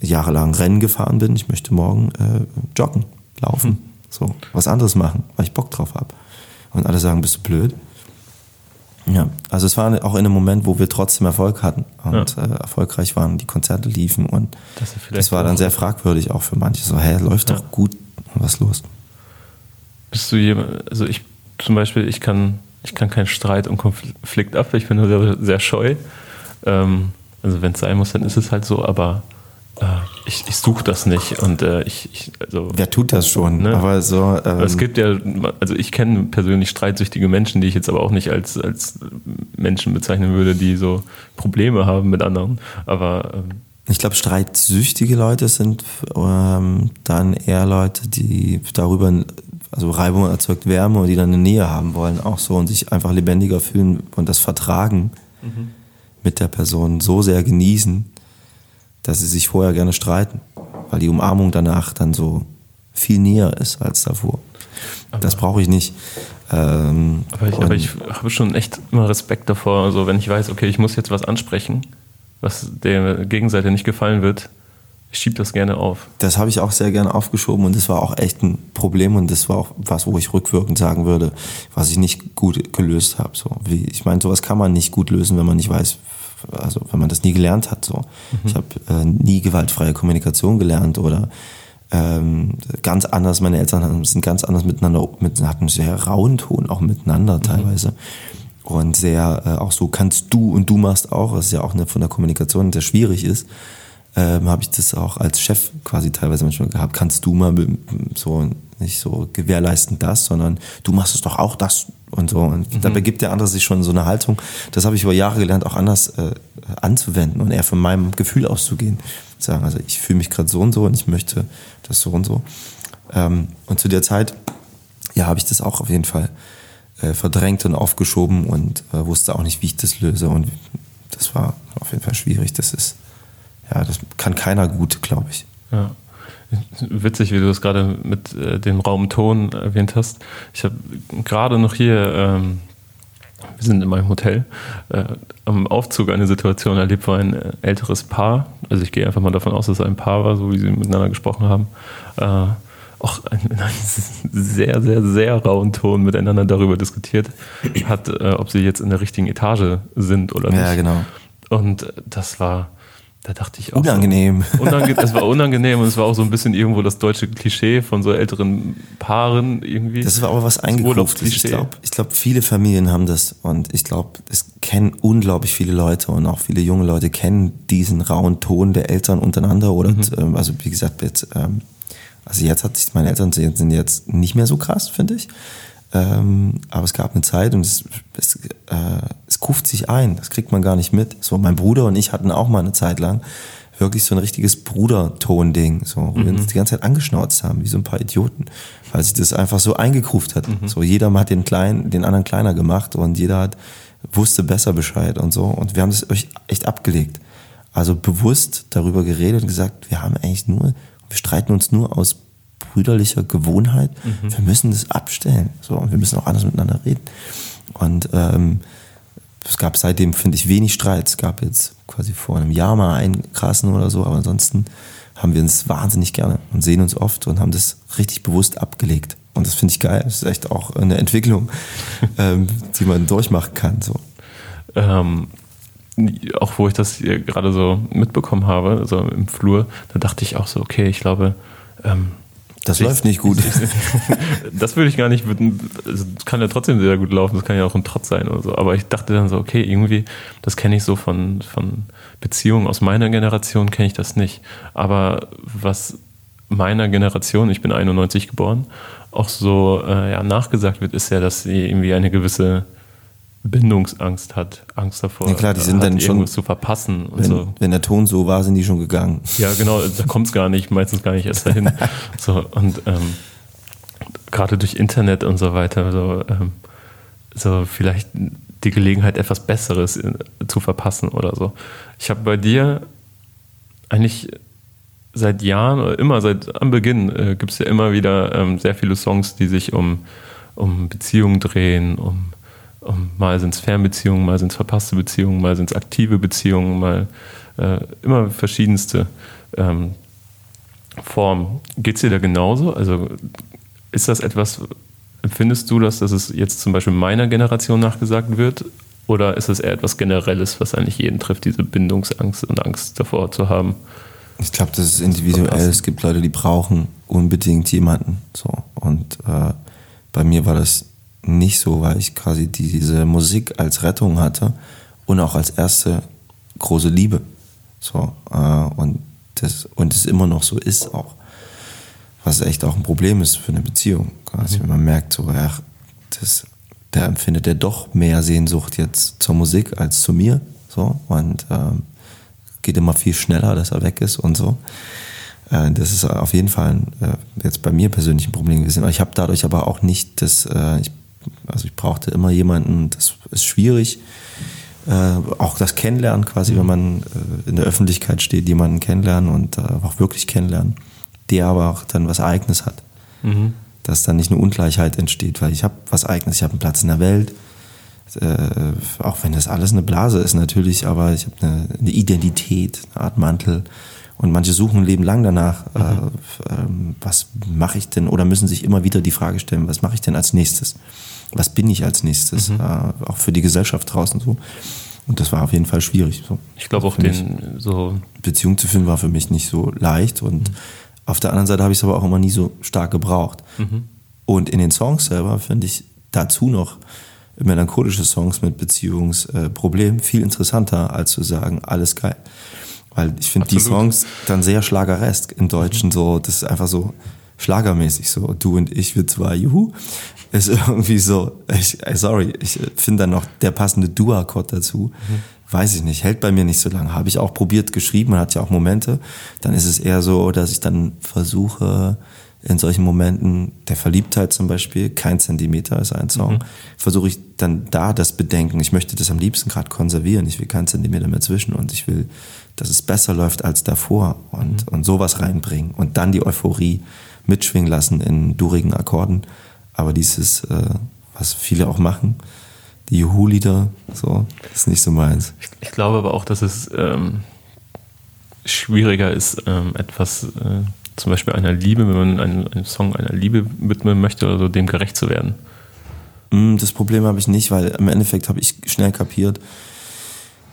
jahrelang Rennen gefahren bin. Ich möchte morgen äh, joggen, laufen, so was anderes machen, weil ich Bock drauf habe. Und alle sagen, bist du blöd? Ja, also es war auch in einem Moment, wo wir trotzdem Erfolg hatten und Ja. äh, erfolgreich waren, die Konzerte liefen und Das das, war dann sehr fragwürdig auch für manche. So, hä, läuft Ja. doch gut, was ist los? Bist du jemand, also ich zum Beispiel, ich kann, ich kann keinen Streit und Konflikt ab, ich bin nur sehr, sehr scheu. Ähm, also wenn es sein muss, dann ist es halt so, aber äh, ich, ich suche das nicht und äh, ich, ich, also Wer tut das schon? Ne? Aber so, ähm, es gibt ja, also ich kenne persönlich streitsüchtige Menschen, die ich jetzt aber auch nicht als, als Menschen bezeichnen würde, die so Probleme haben mit anderen. Aber ähm, ich glaube, streitsüchtige Leute sind ähm, dann eher Leute, die darüber, also Reibung erzeugt Wärme und die dann eine Nähe haben wollen, auch so und sich einfach lebendiger fühlen und das Vertragen mit der Person so sehr genießen, dass sie sich vorher gerne streiten, weil die Umarmung danach dann so viel näher ist als davor. das brauche ich nicht. Ähm, Aber ich, aber ich habe schon echt immer Respekt davor, also wenn ich weiß, okay, ich muss jetzt was ansprechen, was der Gegenseite nicht gefallen wird, ich schiebe das gerne auf. Das habe ich auch sehr gerne aufgeschoben und das war auch echt ein Problem und das war auch was, wo ich rückwirkend sagen würde, was ich nicht gut gelöst habe. So wie ich meine, sowas kann man nicht gut lösen, wenn man nicht weiß, also wenn man das nie gelernt hat. So, ich habe äh, nie gewaltfreie Kommunikation gelernt oder ähm, ganz anders. Meine Eltern haben- sind ganz anders miteinander, mit, hatten einen sehr rauen Ton auch miteinander teilweise. Und sehr äh, auch so kannst du und du machst auch, was ja auch eine, von der Kommunikation sehr schwierig ist ähm, habe ich das auch als Chef quasi teilweise manchmal gehabt. Kannst du mal so nicht so gewährleisten das, sondern du machst es doch auch das und so. Und dabei gibt der andere sich schon so eine Haltung. Das habe ich über Jahre gelernt, auch anders äh, anzuwenden und eher von meinem Gefühl auszugehen. Sagen, also ich fühle mich gerade so und so und ich möchte das so und so. Ähm, und zu der Zeit, ja, habe ich das auch auf jeden Fall äh, verdrängt und aufgeschoben und äh, wusste auch nicht, wie ich das löse. Und das war auf jeden Fall schwierig. Das ist ja, das kann keiner gut, glaube ich. Ja. Witzig, wie du das gerade mit äh, dem Raum Ton erwähnt hast. Ich habe gerade noch hier, ähm, wir sind in meinem Hotel, äh, am Aufzug eine Situation erlebt, wo ein äh, älteres Paar, also ich gehe einfach mal davon aus, dass es ein Paar war, so wie sie miteinander gesprochen haben, äh, auch in einem sehr, sehr, sehr rauen Ton miteinander darüber diskutiert hat, äh, ob sie jetzt in der richtigen Etage sind oder nicht. Ja, genau. Und das war, da dachte ich auch. Unangenehm. So, unange es war unangenehm und es war auch so ein bisschen irgendwo das deutsche Klischee von so älteren Paaren irgendwie. Das war aber was eingekauft. Ich glaube, ich glaub, viele Familien haben das und ich glaube, es kennen unglaublich viele Leute und auch viele junge Leute kennen diesen rauen Ton der Eltern untereinander oder, ähm, also wie gesagt, jetzt, ähm, also jetzt hat sich, meine Eltern sind jetzt nicht mehr so krass, finde ich. Ähm, aber es gab eine Zeit und es, es, äh, es kuft sich ein, das kriegt man gar nicht mit. So, mein Bruder und ich hatten auch mal eine Zeit lang wirklich so ein richtiges Bruderton-Ding, so, wo wir uns die ganze Zeit angeschnauzt haben, wie so ein paar Idioten, weil sich das einfach so eingekruft hat. So, jeder hat den kleinen, den anderen kleiner gemacht und jeder hat, wusste besser Bescheid und so. Und wir haben das echt- echt abgelegt. Also bewusst darüber geredet und gesagt, wir haben eigentlich nur, wir streiten uns nur aus brüderlicher Gewohnheit. Wir müssen das abstellen. So, und wir müssen auch anders miteinander reden. Und ähm, es gab seitdem, finde ich, wenig Streit. Es gab jetzt quasi vor einem Jahr mal einen krassen oder so, aber ansonsten haben wir uns wahnsinnig gerne und sehen uns oft und haben das richtig bewusst abgelegt. Und das finde ich geil. Das ist echt auch eine Entwicklung, ähm, die man durchmachen kann. So. ähm, auch wo ich das gerade so mitbekommen habe, also im Flur, da dachte ich auch so, okay, ich glaube, ähm, Das ich- läuft nicht gut. das würde ich gar nicht, also das kann ja trotzdem sehr gut laufen, das kann ja auch ein Trotz sein oder so, aber ich dachte dann so, okay, irgendwie, das kenne ich so von, von Beziehungen aus meiner Generation, kenne ich das nicht, aber was meiner Generation, ich bin 91 geboren, auch so äh, ja, nachgesagt wird, ist ja, dass sie irgendwie eine gewisse Bindungsangst hat, Angst davor, Ja, klar, die sind hat, dann schon- zu verpassen Wenn, so. wenn der Ton so war, sind die schon gegangen. Ja, genau, da kommt es gar nicht, meistens gar nicht erst dahin. So, und ähm, gerade durch Internet und so weiter, so, ähm, so vielleicht die Gelegenheit, etwas Besseres in, zu verpassen oder so. Ich habe bei dir eigentlich seit Jahren oder immer seit am Beginn äh, gibt es ja immer wieder ähm, sehr viele Songs, die sich um, um Beziehungen drehen, um mal sind es Fernbeziehungen, mal sind es verpasste Beziehungen, mal sind es aktive Beziehungen, mal äh, immer verschiedenste. ähm, Form. Geht es dir da genauso? Also ist das etwas, empfindest du das, dass es jetzt zum Beispiel meiner Generation nachgesagt wird? Oder ist es eher etwas Generelles, was eigentlich jeden trifft, diese Bindungsangst und Angst davor zu haben? Ich glaube, das ist individuell. Es gibt Leute, die brauchen unbedingt jemanden. So. Und äh, bei mir war das nicht so, weil ich quasi diese Musik als Rettung hatte und auch als erste große Liebe. So, äh, und das, und es immer noch so ist auch. Was echt auch ein Problem ist für eine Beziehung. Quasi, mhm. wenn man merkt, so, ja, das, der empfindet ja doch mehr Sehnsucht jetzt zur Musik als zu mir. So, und ähm, geht immer viel schneller, dass er weg ist und so. Äh, das ist auf jeden Fall ein, äh, jetzt bei mir persönlich ein Problem gewesen. Ich habe dadurch aber auch nicht das, äh, ich, also ich brauchte immer jemanden, das ist schwierig äh, auch das Kennenlernen quasi, wenn man äh, in der Öffentlichkeit steht, jemanden kennenlernen und äh, auch wirklich kennenlernen, der aber auch dann was Eigenes hat. Mhm. Dass dann nicht eine Ungleichheit entsteht, weil ich habe was Eigenes, ich habe einen Platz in der Welt, äh, auch wenn das alles eine Blase ist natürlich, aber ich habe eine, eine, Identität, eine Art Mantel. Und manche suchen ein Leben lang danach, äh, mhm. äh, was mache ich denn, oder müssen sich immer wieder die Frage stellen, was mache ich denn als nächstes? Was bin ich als nächstes, mhm. äh, auch für die Gesellschaft draußen so. Und das war auf jeden Fall schwierig. So. Ich glaube auch den so Beziehung zu finden war für mich nicht so leicht und mhm. auf der anderen Seite habe ich es aber auch immer nie so stark gebraucht. Mhm. Und in den Songs selber finde ich dazu noch melancholische Songs mit Beziehungsproblemen viel interessanter, als zu sagen, alles geil. Weil ich finde die Songs dann sehr schlageresk im Deutschen mhm. so, das ist einfach so schlagermäßig so, du und ich, wir zwei, juhu ist irgendwie so, ich, sorry, ich finde dann noch der passende Du-Akkord dazu. Mhm. Weiß ich nicht, hält bei mir nicht so lange. Habe ich auch probiert geschrieben, man hat ja auch Momente. Dann ist es eher so, dass ich dann versuche, in solchen Momenten der Verliebtheit zum Beispiel, kein Zentimeter ist ein Song, mhm. versuche ich dann da das Bedenken. Ich möchte das am liebsten gerade konservieren. Ich will keinen Zentimeter mehr zwischen und ich will, dass es besser läuft als davor und, mhm. und sowas reinbringen und dann die Euphorie mitschwingen lassen in durigen Akkorden. Aber dieses, äh, was viele auch machen, die Juhu-Lieder, so, ist nicht so meins. Ich, ich, glaube aber auch, dass es ähm, schwieriger ist, ähm, etwas, äh, zum Beispiel einer Liebe, wenn man einen, einen, Song einer Liebe widmen möchte oder so, dem gerecht zu werden. Mm, das Problem habe ich nicht, weil im Endeffekt habe ich schnell kapiert,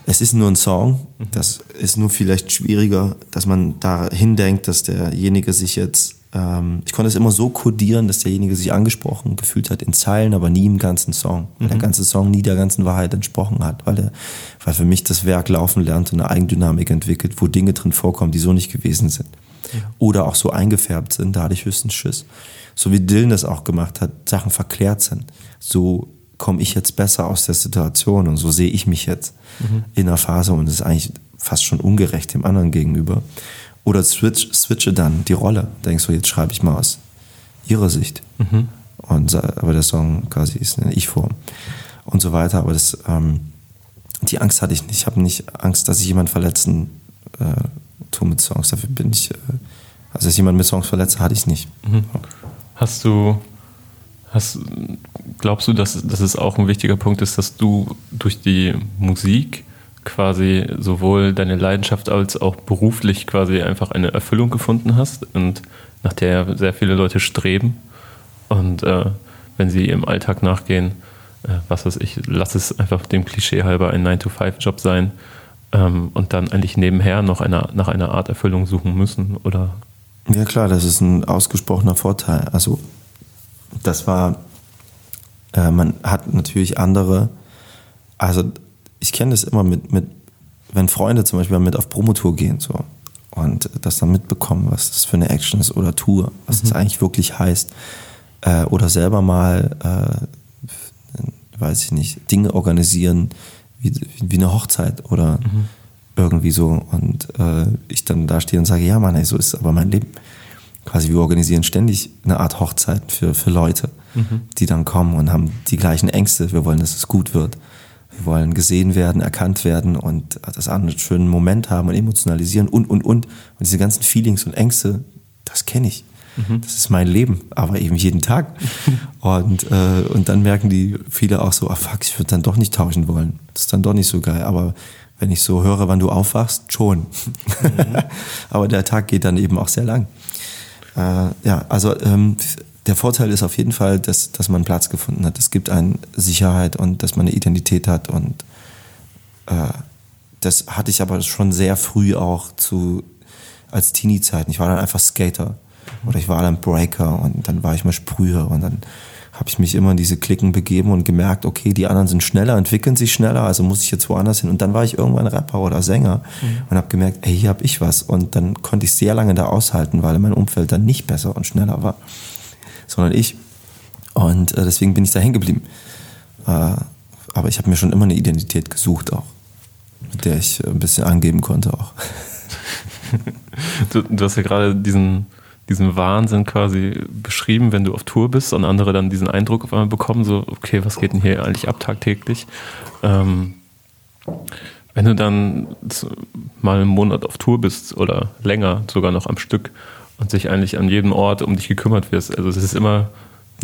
es ist nur ein Song. Mhm. Das ist nur vielleicht schwieriger, dass man dahin denkt, dass derjenige sich jetzt ähm, ich konnte es immer so kodieren, dass derjenige sich angesprochen gefühlt hat in Zeilen, aber nie im ganzen Song. Weil mhm. der ganze Song nie der ganzen Wahrheit entsprochen hat, weil, der, weil für mich das Werk laufen lernt und eine Eigendynamik entwickelt, wo Dinge drin vorkommen, die so nicht gewesen sind. Ja. Oder auch so eingefärbt sind, da hatte ich höchstens Schiss. So wie Dylan das auch gemacht hat, Sachen verklärt sind. So komme ich jetzt besser aus der Situation und so sehe ich mich jetzt mhm. in der Phase und es ist eigentlich fast schon ungerecht dem anderen gegenüber. Oder switch, switche dann die Rolle. Denkst du, jetzt schreibe ich mal aus ihrer Sicht. Mhm. Und, aber der Song quasi ist eine Ich-Form. Und so weiter. Aber das, ähm, die Angst hatte ich nicht. Ich habe nicht Angst, dass ich jemanden verletzen äh, tue mit Songs. Dafür bin ich, äh, also dass ich jemanden mit Songs verletze, hatte ich nicht. Mhm. Hast du, hast, glaubst du, dass, dass es auch ein wichtiger Punkt ist, dass du durch die Musik quasi sowohl deine Leidenschaft als auch beruflich quasi einfach eine Erfüllung gefunden hast und nach der sehr viele Leute streben. Und äh, wenn sie ihrem Alltag nachgehen, äh, was weiß ich, lass es einfach dem Klischee halber ein 9-to-5-Job sein ähm, und dann eigentlich nebenher noch eine, nach einer Art Erfüllung suchen müssen, oder? Ja klar, das ist ein ausgesprochener Vorteil. Also das war, äh, man hat natürlich andere, also ich kenne das immer mit, mit, wenn Freunde zum Beispiel mit auf Promotour gehen so und das dann mitbekommen, was das für eine Action ist oder Tour, was mhm. das eigentlich wirklich heißt. Äh, oder selber mal, äh, weiß ich nicht, Dinge organisieren wie, wie eine Hochzeit oder mhm. irgendwie so. Und äh, ich dann da stehe und sage, ja Mann, ey, so ist aber mein Leben. Quasi, wir organisieren ständig eine Art Hochzeit für, für Leute, mhm. die dann kommen und haben die gleichen Ängste. Wir wollen, dass es gut wird. Wir wollen gesehen werden, erkannt werden und das einen schönen Moment haben und emotionalisieren und, und, und. Und diese ganzen Feelings und Ängste, das kenne ich. Mhm. Das ist mein Leben, aber eben jeden Tag. und, äh, und dann merken die viele auch so, ah fuck, ich würde dann doch nicht tauschen wollen. Das ist dann doch nicht so geil. Aber wenn ich so höre, wann du aufwachst, schon. Mhm. Aber der Tag geht dann eben auch sehr lang. Äh, ja, also ähm, der Vorteil ist auf jeden Fall, dass, dass man Platz gefunden hat. Es gibt eine Sicherheit und dass man eine Identität hat. Und äh, das hatte ich aber schon sehr früh auch zu als Teenie-Zeiten. Ich war dann einfach Skater oder ich war dann Breaker und dann war ich mal Sprüher und dann habe ich mich immer in diese Klicken begeben und gemerkt, okay, die anderen sind schneller, entwickeln sich schneller, also muss ich jetzt woanders hin. Und dann war ich irgendwann Rapper oder Sänger mhm. und habe gemerkt, ey, hier habe ich was. Und dann konnte ich sehr lange da aushalten, weil mein Umfeld dann nicht besser und schneller war, sondern ich. Und äh, deswegen bin ich da hängen geblieben. Äh, aber ich habe mir schon immer eine Identität gesucht auch, mit der ich ein bisschen angeben konnte auch. du, du hast ja gerade diesen diesen Wahnsinn quasi beschrieben, wenn du auf Tour bist und andere dann diesen Eindruck auf einmal bekommen, so, okay, was geht denn hier eigentlich ab tagtäglich? Ähm, wenn du dann mal einen Monat auf Tour bist oder länger, sogar noch am Stück und sich eigentlich an jedem Ort um dich gekümmert wirst, also es ist immer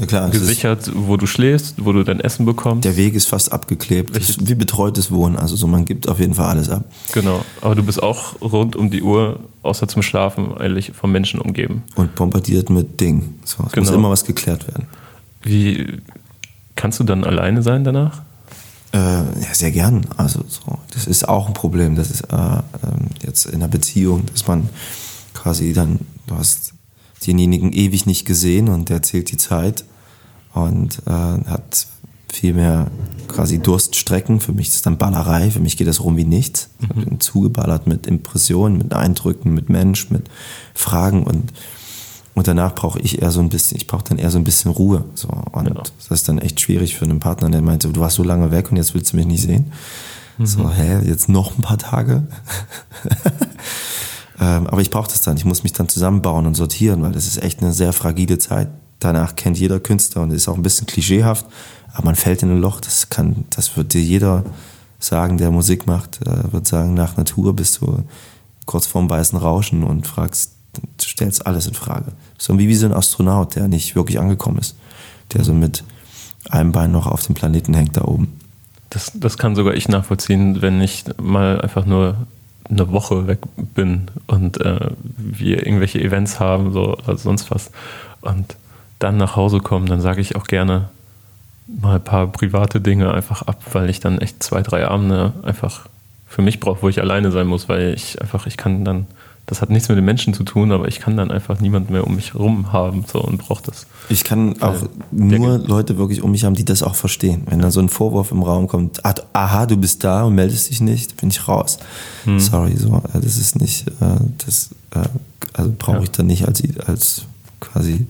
klar, gesichert, wo du schläfst, wo du dein Essen bekommst. Der Weg ist fast abgeklebt. Ist wie betreutes Wohnen. Also so, man gibt auf jeden Fall alles ab. Genau. Aber du bist auch rund um die Uhr, außer zum Schlafen, eigentlich vom Menschen umgeben. Und bombardiert mit Dingen. So, es genau. muss immer was geklärt werden. Wie kannst du dann alleine sein danach? Äh, ja, sehr gern. Also so, das ist auch ein Problem. Das ist äh, äh, jetzt in der Beziehung, dass man quasi dann, du hast denjenigen ewig nicht gesehen und der zählt die Zeit und äh, hat viel mehr quasi Durststrecken. Für mich ist es dann Ballerei, für mich geht das rum wie nichts. Ich mhm. bin zugeballert mit Impressionen, mit Eindrücken, mit Mensch, mit Fragen und und danach brauche ich eher so ein bisschen, ich brauche dann eher so ein bisschen Ruhe. So. Und ja. das ist dann echt schwierig für einen Partner, der meinte, du warst so lange weg und jetzt willst du mich nicht sehen. Mhm. So, hä, jetzt noch ein paar Tage? Ähm, aber ich brauche das dann. Ich muss mich dann zusammenbauen und sortieren, weil das ist echt eine sehr fragile Zeit. Danach kennt jeder Künstler und ist auch ein bisschen klischeehaft, aber man fällt in ein Loch. Das kann, das wird dir jeder sagen, der Musik macht, äh, wird sagen, nach Natur bist du kurz vorm weißen Rauschen und fragst, stellst alles in Frage. So wie, wie so ein Astronaut, der nicht wirklich angekommen ist, der so mit einem Bein noch auf dem Planeten hängt da oben. Das, das kann sogar ich nachvollziehen, wenn ich mal einfach nur eine Woche weg bin und äh, wir irgendwelche Events haben so, oder sonst was und dann nach Hause kommen, dann sage ich auch gerne mal ein paar private Dinge einfach ab, weil ich dann echt zwei, drei Abende einfach für mich brauche, wo ich alleine sein muss, weil ich einfach, ich kann dann das hat nichts mit den Menschen zu tun, aber ich kann dann einfach niemanden mehr um mich herum haben so, und brauche das. Ich kann auch nur Leute wirklich um mich haben, die das auch verstehen. Wenn da so ein Vorwurf im Raum kommt, aha, du bist da und meldest dich nicht, bin ich raus. Hm. Sorry, so, äh, das ist nicht, äh, das äh, also brauche ja. ich dann nicht als, als quasi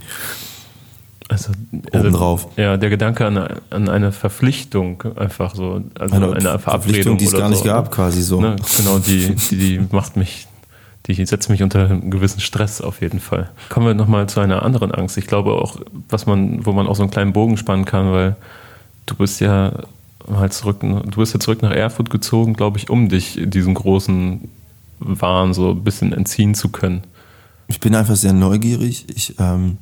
also, also obendrauf. Ja, der Gedanke an, an eine Verpflichtung einfach so, also eine, eine Verabredung, die es gar nicht so. gab, quasi so. Ne, genau, die, die, die macht mich die setzt mich unter einen gewissen Stress auf jeden Fall. Kommen wir nochmal zu einer anderen Angst. Ich glaube auch, was man, wo man auch so einen kleinen Bogen spannen kann, weil du bist ja mal zurück, du bist ja zurück nach Erfurt gezogen, glaube ich, um dich diesen großen Wahn so ein bisschen entziehen zu können. Ich bin einfach sehr neugierig. Ich, ähm,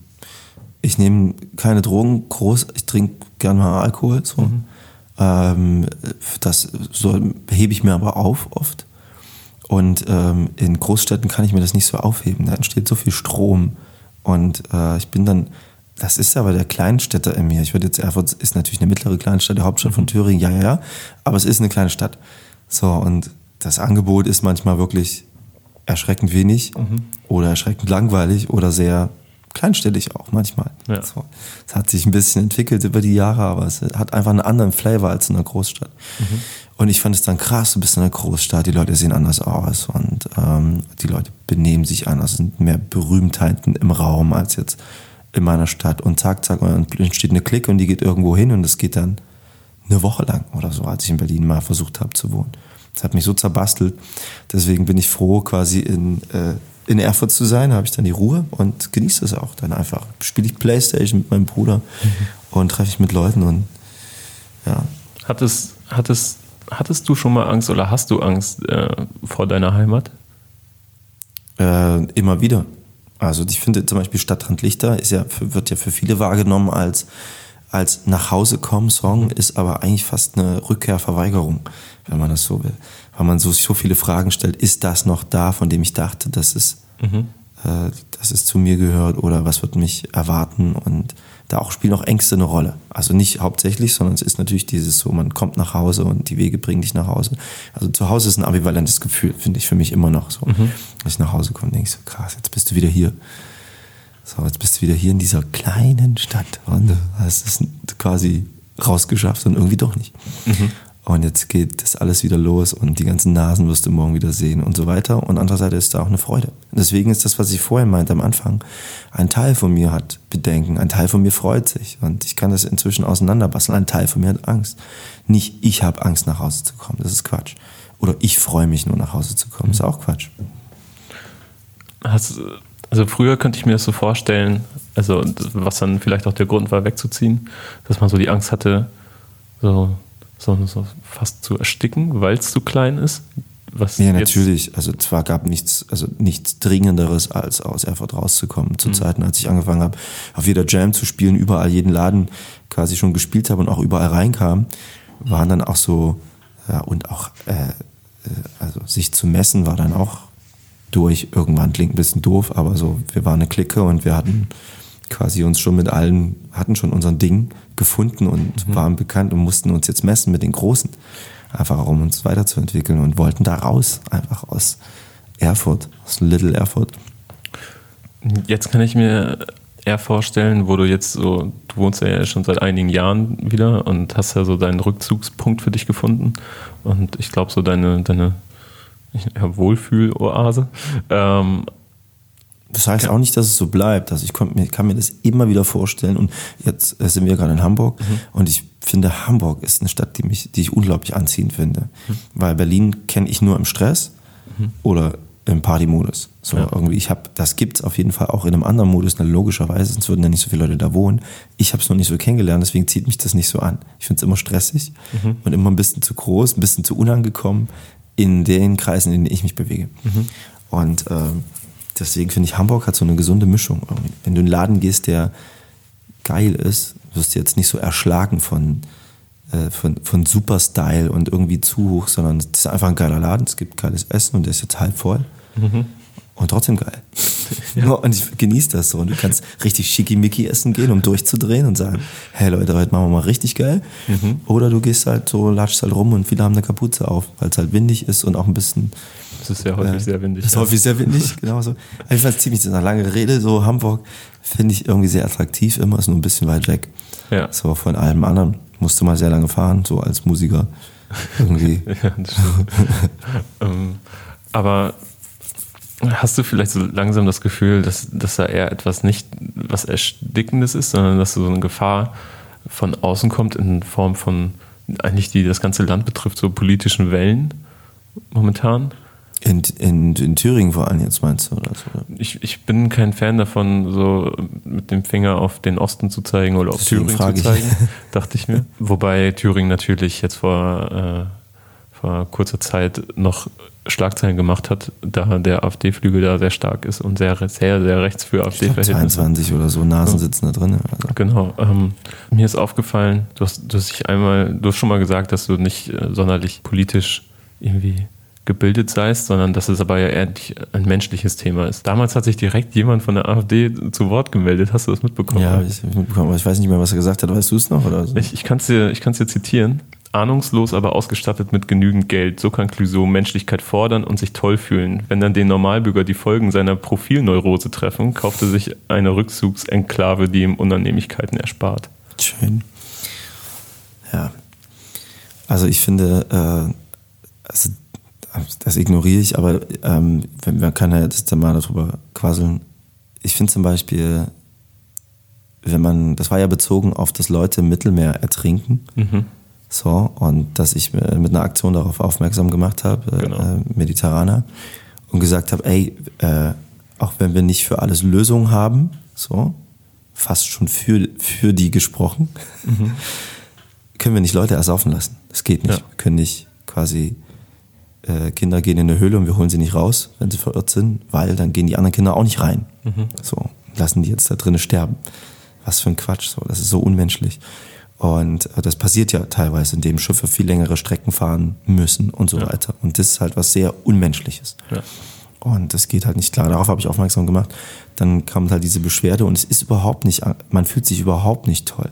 ich nehme keine Drogen groß, ich trinke gerne mal Alkohol. So. Mhm. Ähm, das so hebe ich mir aber auf oft. Und ähm, in Großstädten kann ich mir das nicht so aufheben. Da entsteht so viel Strom. Und äh, ich bin dann, das ist aber der Kleinstädter in mir. Ich würde jetzt, Erfurt ist natürlich eine mittlere Kleinstadt, die Hauptstadt von Thüringen, ja, ja, ja. Aber es ist eine kleine Stadt. So, und das Angebot ist manchmal wirklich erschreckend wenig mhm. oder erschreckend langweilig oder sehr kleinstellig auch manchmal. Ja. So. Es hat sich ein bisschen entwickelt über die Jahre, aber es hat einfach einen anderen Flavor als in einer Großstadt. Mhm. Und ich fand es dann krass, du bist in einer Großstadt, die Leute sehen anders aus und ähm, die Leute benehmen sich anders, es sind mehr Berühmtheiten im Raum als jetzt in meiner Stadt. Und zack, zack, und dann steht eine Clique und die geht irgendwo hin und es geht dann eine Woche lang oder so, als ich in Berlin mal versucht habe zu wohnen. Das hat mich so zerbastelt. Deswegen bin ich froh, quasi in äh, in Erfurt zu sein, habe ich dann die Ruhe und genieße es auch dann einfach. Spiele ich Playstation mit meinem Bruder mhm. und treffe ich mit Leuten und ja. Hattest, hattest, hattest du schon mal Angst oder hast du Angst äh, vor deiner Heimat? Äh, immer wieder. Also ich finde zum Beispiel Stadtrand Lichter ist ja, wird ja für viele wahrgenommen als, als nach Hause kommen Song, mhm. ist aber eigentlich fast eine Rückkehrverweigerung, wenn man das so will weil man so, so viele Fragen stellt, ist das noch da, von dem ich dachte, dass es, Mhm. äh, dass es zu mir gehört oder was wird mich erwarten und da auch spielen auch Ängste eine Rolle. Also nicht hauptsächlich, sondern es ist natürlich dieses so, man kommt nach Hause und die Wege bringen dich nach Hause. Also zu Hause ist ein ambivalentes Gefühl, finde ich für mich immer noch so. Wenn ich nach Hause komme, denke ich so, krass, jetzt bist du wieder hier. So, jetzt bist du wieder hier in dieser kleinen Stadt und du hast es quasi rausgeschafft und irgendwie doch nicht. Und jetzt geht das alles wieder los und die ganzen Nasen wirst du morgen wieder sehen und so weiter. Und andererseits ist da auch eine Freude. Deswegen ist das, was ich vorhin meinte am Anfang, ein Teil von mir hat Bedenken, ein Teil von mir freut sich und ich kann das inzwischen auseinanderbasteln. Ein Teil von mir hat Angst. Nicht ich habe Angst nach Hause zu kommen, das ist Quatsch. Oder ich freue mich nur nach Hause zu kommen, das ist auch Quatsch. Hast, also früher könnte ich mir das so vorstellen, also was dann vielleicht auch der Grund war, wegzuziehen, dass man so die Angst hatte, so, so, so fast zu ersticken, weil es zu klein ist. Was Ja, natürlich. Also zwar gab nichts, also nichts Dringenderes, als aus Erfurt rauszukommen. Zu Zeiten, als ich angefangen habe, auf jeder Jam zu spielen, überall jeden Laden quasi schon gespielt habe und auch überall reinkam, waren dann auch so, ja, und auch, äh, äh, also sich zu messen war dann auch durch. Irgendwann klingt ein bisschen doof, aber so, wir waren eine Clique und wir hatten quasi uns schon mit allen, hatten schon unseren Ding gefunden und waren bekannt und mussten uns jetzt messen mit den Großen. Einfach um uns weiterzuentwickeln und wollten da raus, einfach aus Erfurt, aus Little Erfurt. Jetzt kann ich mir eher vorstellen, wo du jetzt so, du wohnst ja schon seit einigen Jahren wieder und hast ja so deinen Rückzugspunkt für dich gefunden. Und ich glaube, so deine, deine ja, Wohlfühloase. Ähm, Das heißt auch nicht, dass es so bleibt. Also ich kon- mir- kann mir das immer wieder vorstellen. Und jetzt äh, sind wir gerade in Hamburg und ich finde, Hamburg ist eine Stadt, die, mich, die ich unglaublich anziehend finde. Weil Berlin kenne ich nur im Stress oder im Partymodus. So Ja. irgendwie, ich habe, das gibt's auf jeden Fall auch in einem anderen Modus, na, logischerweise, sonst würden ja nicht so viele Leute da wohnen. Ich habe es noch nicht so kennengelernt, deswegen zieht mich das nicht so an. Ich finde es immer stressig und immer ein bisschen zu groß, ein bisschen zu unangekommen in den Kreisen, in denen ich mich bewege. Und ähm, deswegen finde ich, Hamburg hat so eine gesunde Mischung. Wenn du in einen Laden gehst, der geil ist, wirst du jetzt nicht so erschlagen von, äh, von, von Superstyle und irgendwie zu hoch, sondern es ist einfach ein geiler Laden, es gibt geiles Essen und der ist jetzt halb voll. Und trotzdem geil. Und ich genieße das so. Und du kannst richtig schickimicki essen gehen, um durchzudrehen und sagen, hey Leute, heute machen wir mal richtig geil. Oder du gehst halt so, latschst halt rum und viele haben eine Kapuze auf, weil es halt windig ist und auch ein bisschen das ist ja häufig äh, sehr windig. Ist ja. häufig sehr windig, genau so. Ich fand es ziemlich, das eine lange Rede, so Hamburg finde ich irgendwie sehr attraktiv, immer ist nur ein bisschen weit weg. Ja. So von allem anderen. Musste mal sehr lange fahren, so als Musiker. Irgendwie. Ja, das ähm, aber hast du vielleicht so langsam das Gefühl, dass, dass da eher etwas nicht was Erstickendes ist, sondern dass so eine Gefahr von außen kommt in Form von eigentlich, die das ganze Land betrifft, so politischen Wellen momentan? In, in, in Thüringen vor allem jetzt meinst du, oder so? Ich, ich bin kein Fan davon, so mit dem Finger auf den Osten zu zeigen oder auf Thüringen zu ich. zeigen, dachte ich mir. Wobei Thüringen natürlich jetzt vor, äh, vor kurzer Zeit noch Schlagzeilen gemacht hat, da der AfD-Flügel da sehr stark ist und sehr, sehr, sehr rechts für AfD-Verhältnisse. 22 oder so Nasen sitzen da drin. Also. Genau. Ähm, mir ist aufgefallen, du hast, du hast dich einmal, du hast schon mal gesagt, dass du nicht äh, sonderlich politisch irgendwie gebildet seist, sondern dass es aber ja eher ein menschliches Thema ist. Damals hat sich direkt jemand von der AfD zu Wort gemeldet. Hast du das mitbekommen? Ja, ich mitbekommen, aber ich weiß nicht mehr, was er gesagt hat. Weißt du es noch? Oder so? Ich, ich kann es dir, ich kann's dir zitieren. Ahnungslos, aber ausgestattet mit genügend Geld. So kann Clouseau Menschlichkeit fordern und sich toll fühlen. Wenn dann den Normalbürger die Folgen seiner Profilneurose treffen, kauft er sich eine Rückzugsenklave, die ihm Unannehmlichkeiten erspart. Schön. Ja. Also ich finde, äh, also das ignoriere ich, aber ähm, man kann ja jetzt mal darüber quasseln. Ich finde zum Beispiel, wenn man, das war ja bezogen auf, dass Leute im Mittelmeer ertrinken. So, und dass ich äh, mit einer Aktion darauf aufmerksam gemacht habe, äh, Genau. äh, Mediterraner, und gesagt habe, ey, äh, auch wenn wir nicht für alles Lösungen haben, so, fast schon für, für die gesprochen, können wir nicht Leute ersaufen lassen. Das geht nicht. Ja. Wir können nicht quasi äh, Kinder gehen in eine Höhle und wir holen sie nicht raus, wenn sie verirrt sind, weil dann gehen die anderen Kinder auch nicht rein. So, lassen die jetzt da drinnen sterben. Was für ein Quatsch, so, das ist so unmenschlich. Und äh, das passiert ja teilweise, indem Schiffe viel längere Strecken fahren müssen und so Ja. weiter. Und das ist halt was sehr Unmenschliches. Ja. Und das geht halt nicht klar. Darauf habe ich aufmerksam gemacht. Dann kam halt diese Beschwerde und es ist überhaupt nicht, man fühlt sich überhaupt nicht toll.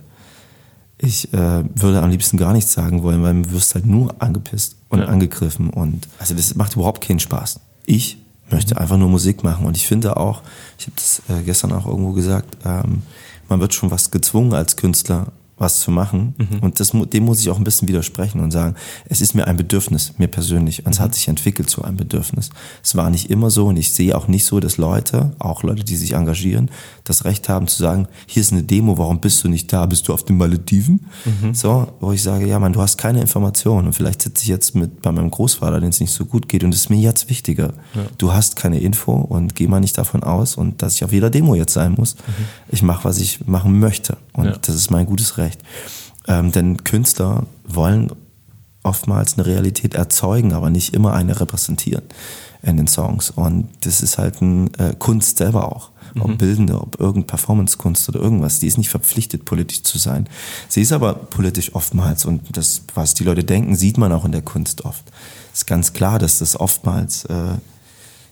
Ich äh, würde am liebsten gar nichts sagen wollen, weil du wirst halt nur angepisst und Ja. angegriffen. Und also das macht überhaupt keinen Spaß. Ich möchte einfach nur Musik machen. Und ich finde auch, ich habe das äh, gestern auch irgendwo gesagt, ähm, man wird schon was gezwungen als Künstler, was zu machen. Und das, dem muss ich auch ein bisschen widersprechen und sagen, es ist mir ein Bedürfnis, mir persönlich. Und es hat sich entwickelt zu einem Bedürfnis. Es war nicht immer so und ich sehe auch nicht so, dass Leute, auch Leute, die sich engagieren, das Recht haben zu sagen, hier ist eine Demo, warum bist du nicht da? Bist du auf den Malediven? So, wo ich sage, ja, man, du hast keine Informationen und vielleicht sitze ich jetzt mit bei meinem Großvater, dem es nicht so gut geht und es ist mir jetzt wichtiger. Du hast keine Info und geh mal nicht davon aus und dass ich auf jeder Demo jetzt sein muss. Ich mache, was ich machen möchte und Ja. das ist mein gutes Recht. Ähm, denn Künstler wollen oftmals eine Realität erzeugen, aber nicht immer eine repräsentieren in den Songs. Und das ist halt ein äh, Kunst selber auch. Ob bildende, ob irgendeine Performance-Kunst oder irgendwas. Die ist nicht verpflichtet, politisch zu sein. Sie ist aber politisch oftmals. Und das, was die Leute denken, sieht man auch in der Kunst oft. ist ganz klar, dass das oftmals äh,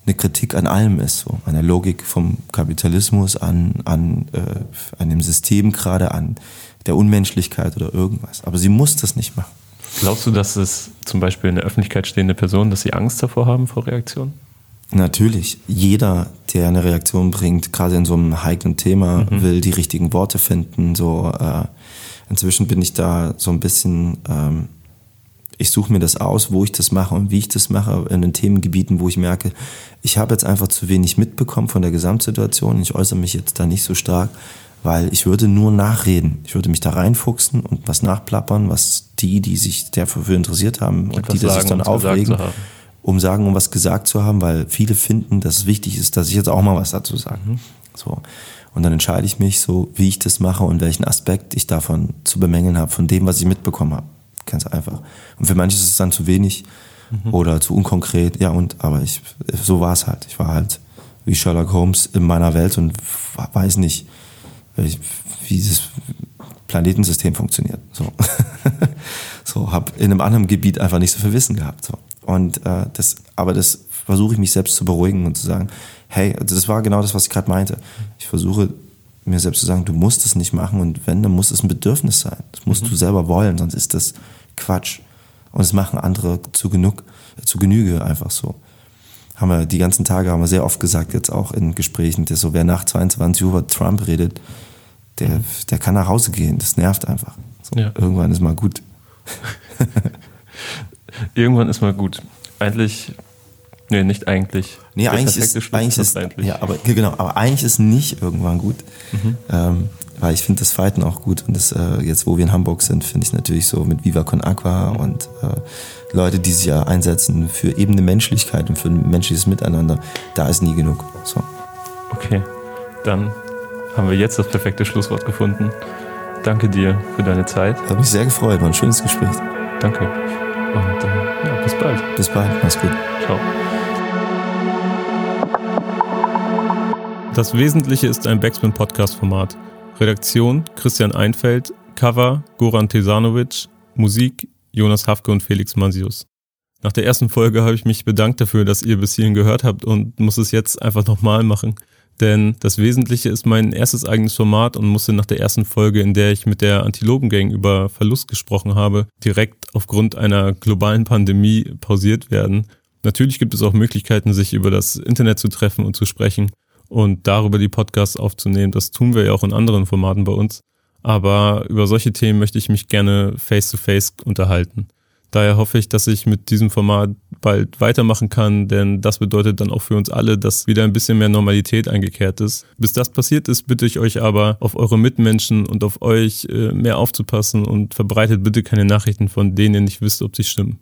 eine Kritik an allem ist, so an der Logik vom Kapitalismus, an, an, äh, an dem System gerade, an der Unmenschlichkeit oder irgendwas. Aber sie muss das nicht machen. Glaubst du, dass es zum Beispiel in der Öffentlichkeit stehende Personen, dass sie Angst davor haben vor Reaktionen? Natürlich, jeder, der eine Reaktion bringt, gerade in so einem heiklen Thema, will die richtigen Worte finden. So, äh, inzwischen bin ich da so ein bisschen, ähm, ich suche mir das aus, wo ich das mache und wie ich das mache in den Themengebieten, wo ich merke, ich habe jetzt einfach zu wenig mitbekommen von der Gesamtsituation. Ich äußere mich jetzt da nicht so stark, weil ich würde nur nachreden. Ich würde mich da reinfuchsen und was nachplappern, was die, die sich dafür interessiert haben und Etwas die das sich dann aufregen, um sagen, um was gesagt zu haben, weil viele finden, dass es wichtig ist, dass ich jetzt auch mal was dazu sage. Mhm. So. Und dann entscheide ich mich so, wie ich das mache und welchen Aspekt ich davon zu bemängeln habe, von dem, was ich mitbekommen habe. Ganz einfach. Und für manche ist es dann zu wenig Mhm. oder zu unkonkret. Ja, und, aber ich, so war es halt. Ich war halt wie Sherlock Holmes in meiner Welt und weiß nicht, wie dieses Planetensystem funktioniert. So, so habe in einem anderen Gebiet einfach nicht so viel Wissen gehabt. So. Und äh, das, aber das versuche ich mich selbst zu beruhigen und zu sagen, hey, also das war genau das, was ich gerade meinte. Ich versuche mir selbst zu sagen, du musst es nicht machen und wenn, dann muss es ein Bedürfnis sein. Das musst du selber wollen, sonst ist das Quatsch. Und es machen andere zu genug, zu Genüge einfach so. Haben wir die ganzen Tage haben wir sehr oft gesagt, jetzt auch in Gesprächen, dass so wer nach 22 Uhr über Trump redet, der, der kann nach Hause gehen. Das nervt einfach. So, Ja. Irgendwann ist mal gut. Irgendwann ist mal gut. Eigentlich, nee, nicht eigentlich. Nee, Der eigentlich ist, eigentlich ist, eigentlich. ja, aber genau, aber eigentlich ist nicht irgendwann gut, ähm, weil ich finde das Fighten auch gut und das äh, jetzt, wo wir in Hamburg sind, finde ich natürlich so mit Viva Con Aqua und äh, Leute, die sich ja einsetzen für eben eine Menschlichkeit und für ein menschliches Miteinander, da ist nie genug. So, Okay, dann haben wir jetzt das perfekte Schlusswort gefunden. Danke dir für deine Zeit. hat mich sehr gefreut, war ein schönes Gespräch. Danke. Und äh, ja, bis bald. Bis bald, mach's gut. Ciao. Das Wesentliche ist ein Backspin-Podcast-Format. Redaktion Christian Einfeld, Cover Goran Tesanovic, Musik Jonas Hafke und Felix Mansius. Nach der ersten Folge habe ich mich bedankt dafür, dass ihr bis hierhin gehört habt und muss es jetzt einfach nochmal machen. Denn das Wesentliche ist mein erstes eigenes Format und musste nach der ersten Folge, in der ich mit der Antilopengang über Verlust gesprochen habe, direkt aufgrund einer globalen Pandemie pausiert werden. Natürlich gibt es auch Möglichkeiten, sich über das Internet zu treffen und zu sprechen und darüber die Podcasts aufzunehmen. Das tun wir ja auch in anderen Formaten bei uns. Aber über solche Themen möchte ich mich gerne face-to-face unterhalten. Daher hoffe ich, dass ich mit diesem Format bald weitermachen kann, denn das bedeutet dann auch für uns alle, dass wieder ein bisschen mehr Normalität eingekehrt ist. Bis das passiert ist, bitte ich euch aber, auf eure Mitmenschen und auf euch äh, mehr aufzupassen und verbreitet bitte keine Nachrichten, von denen ihr nicht wisst, ob sie stimmen.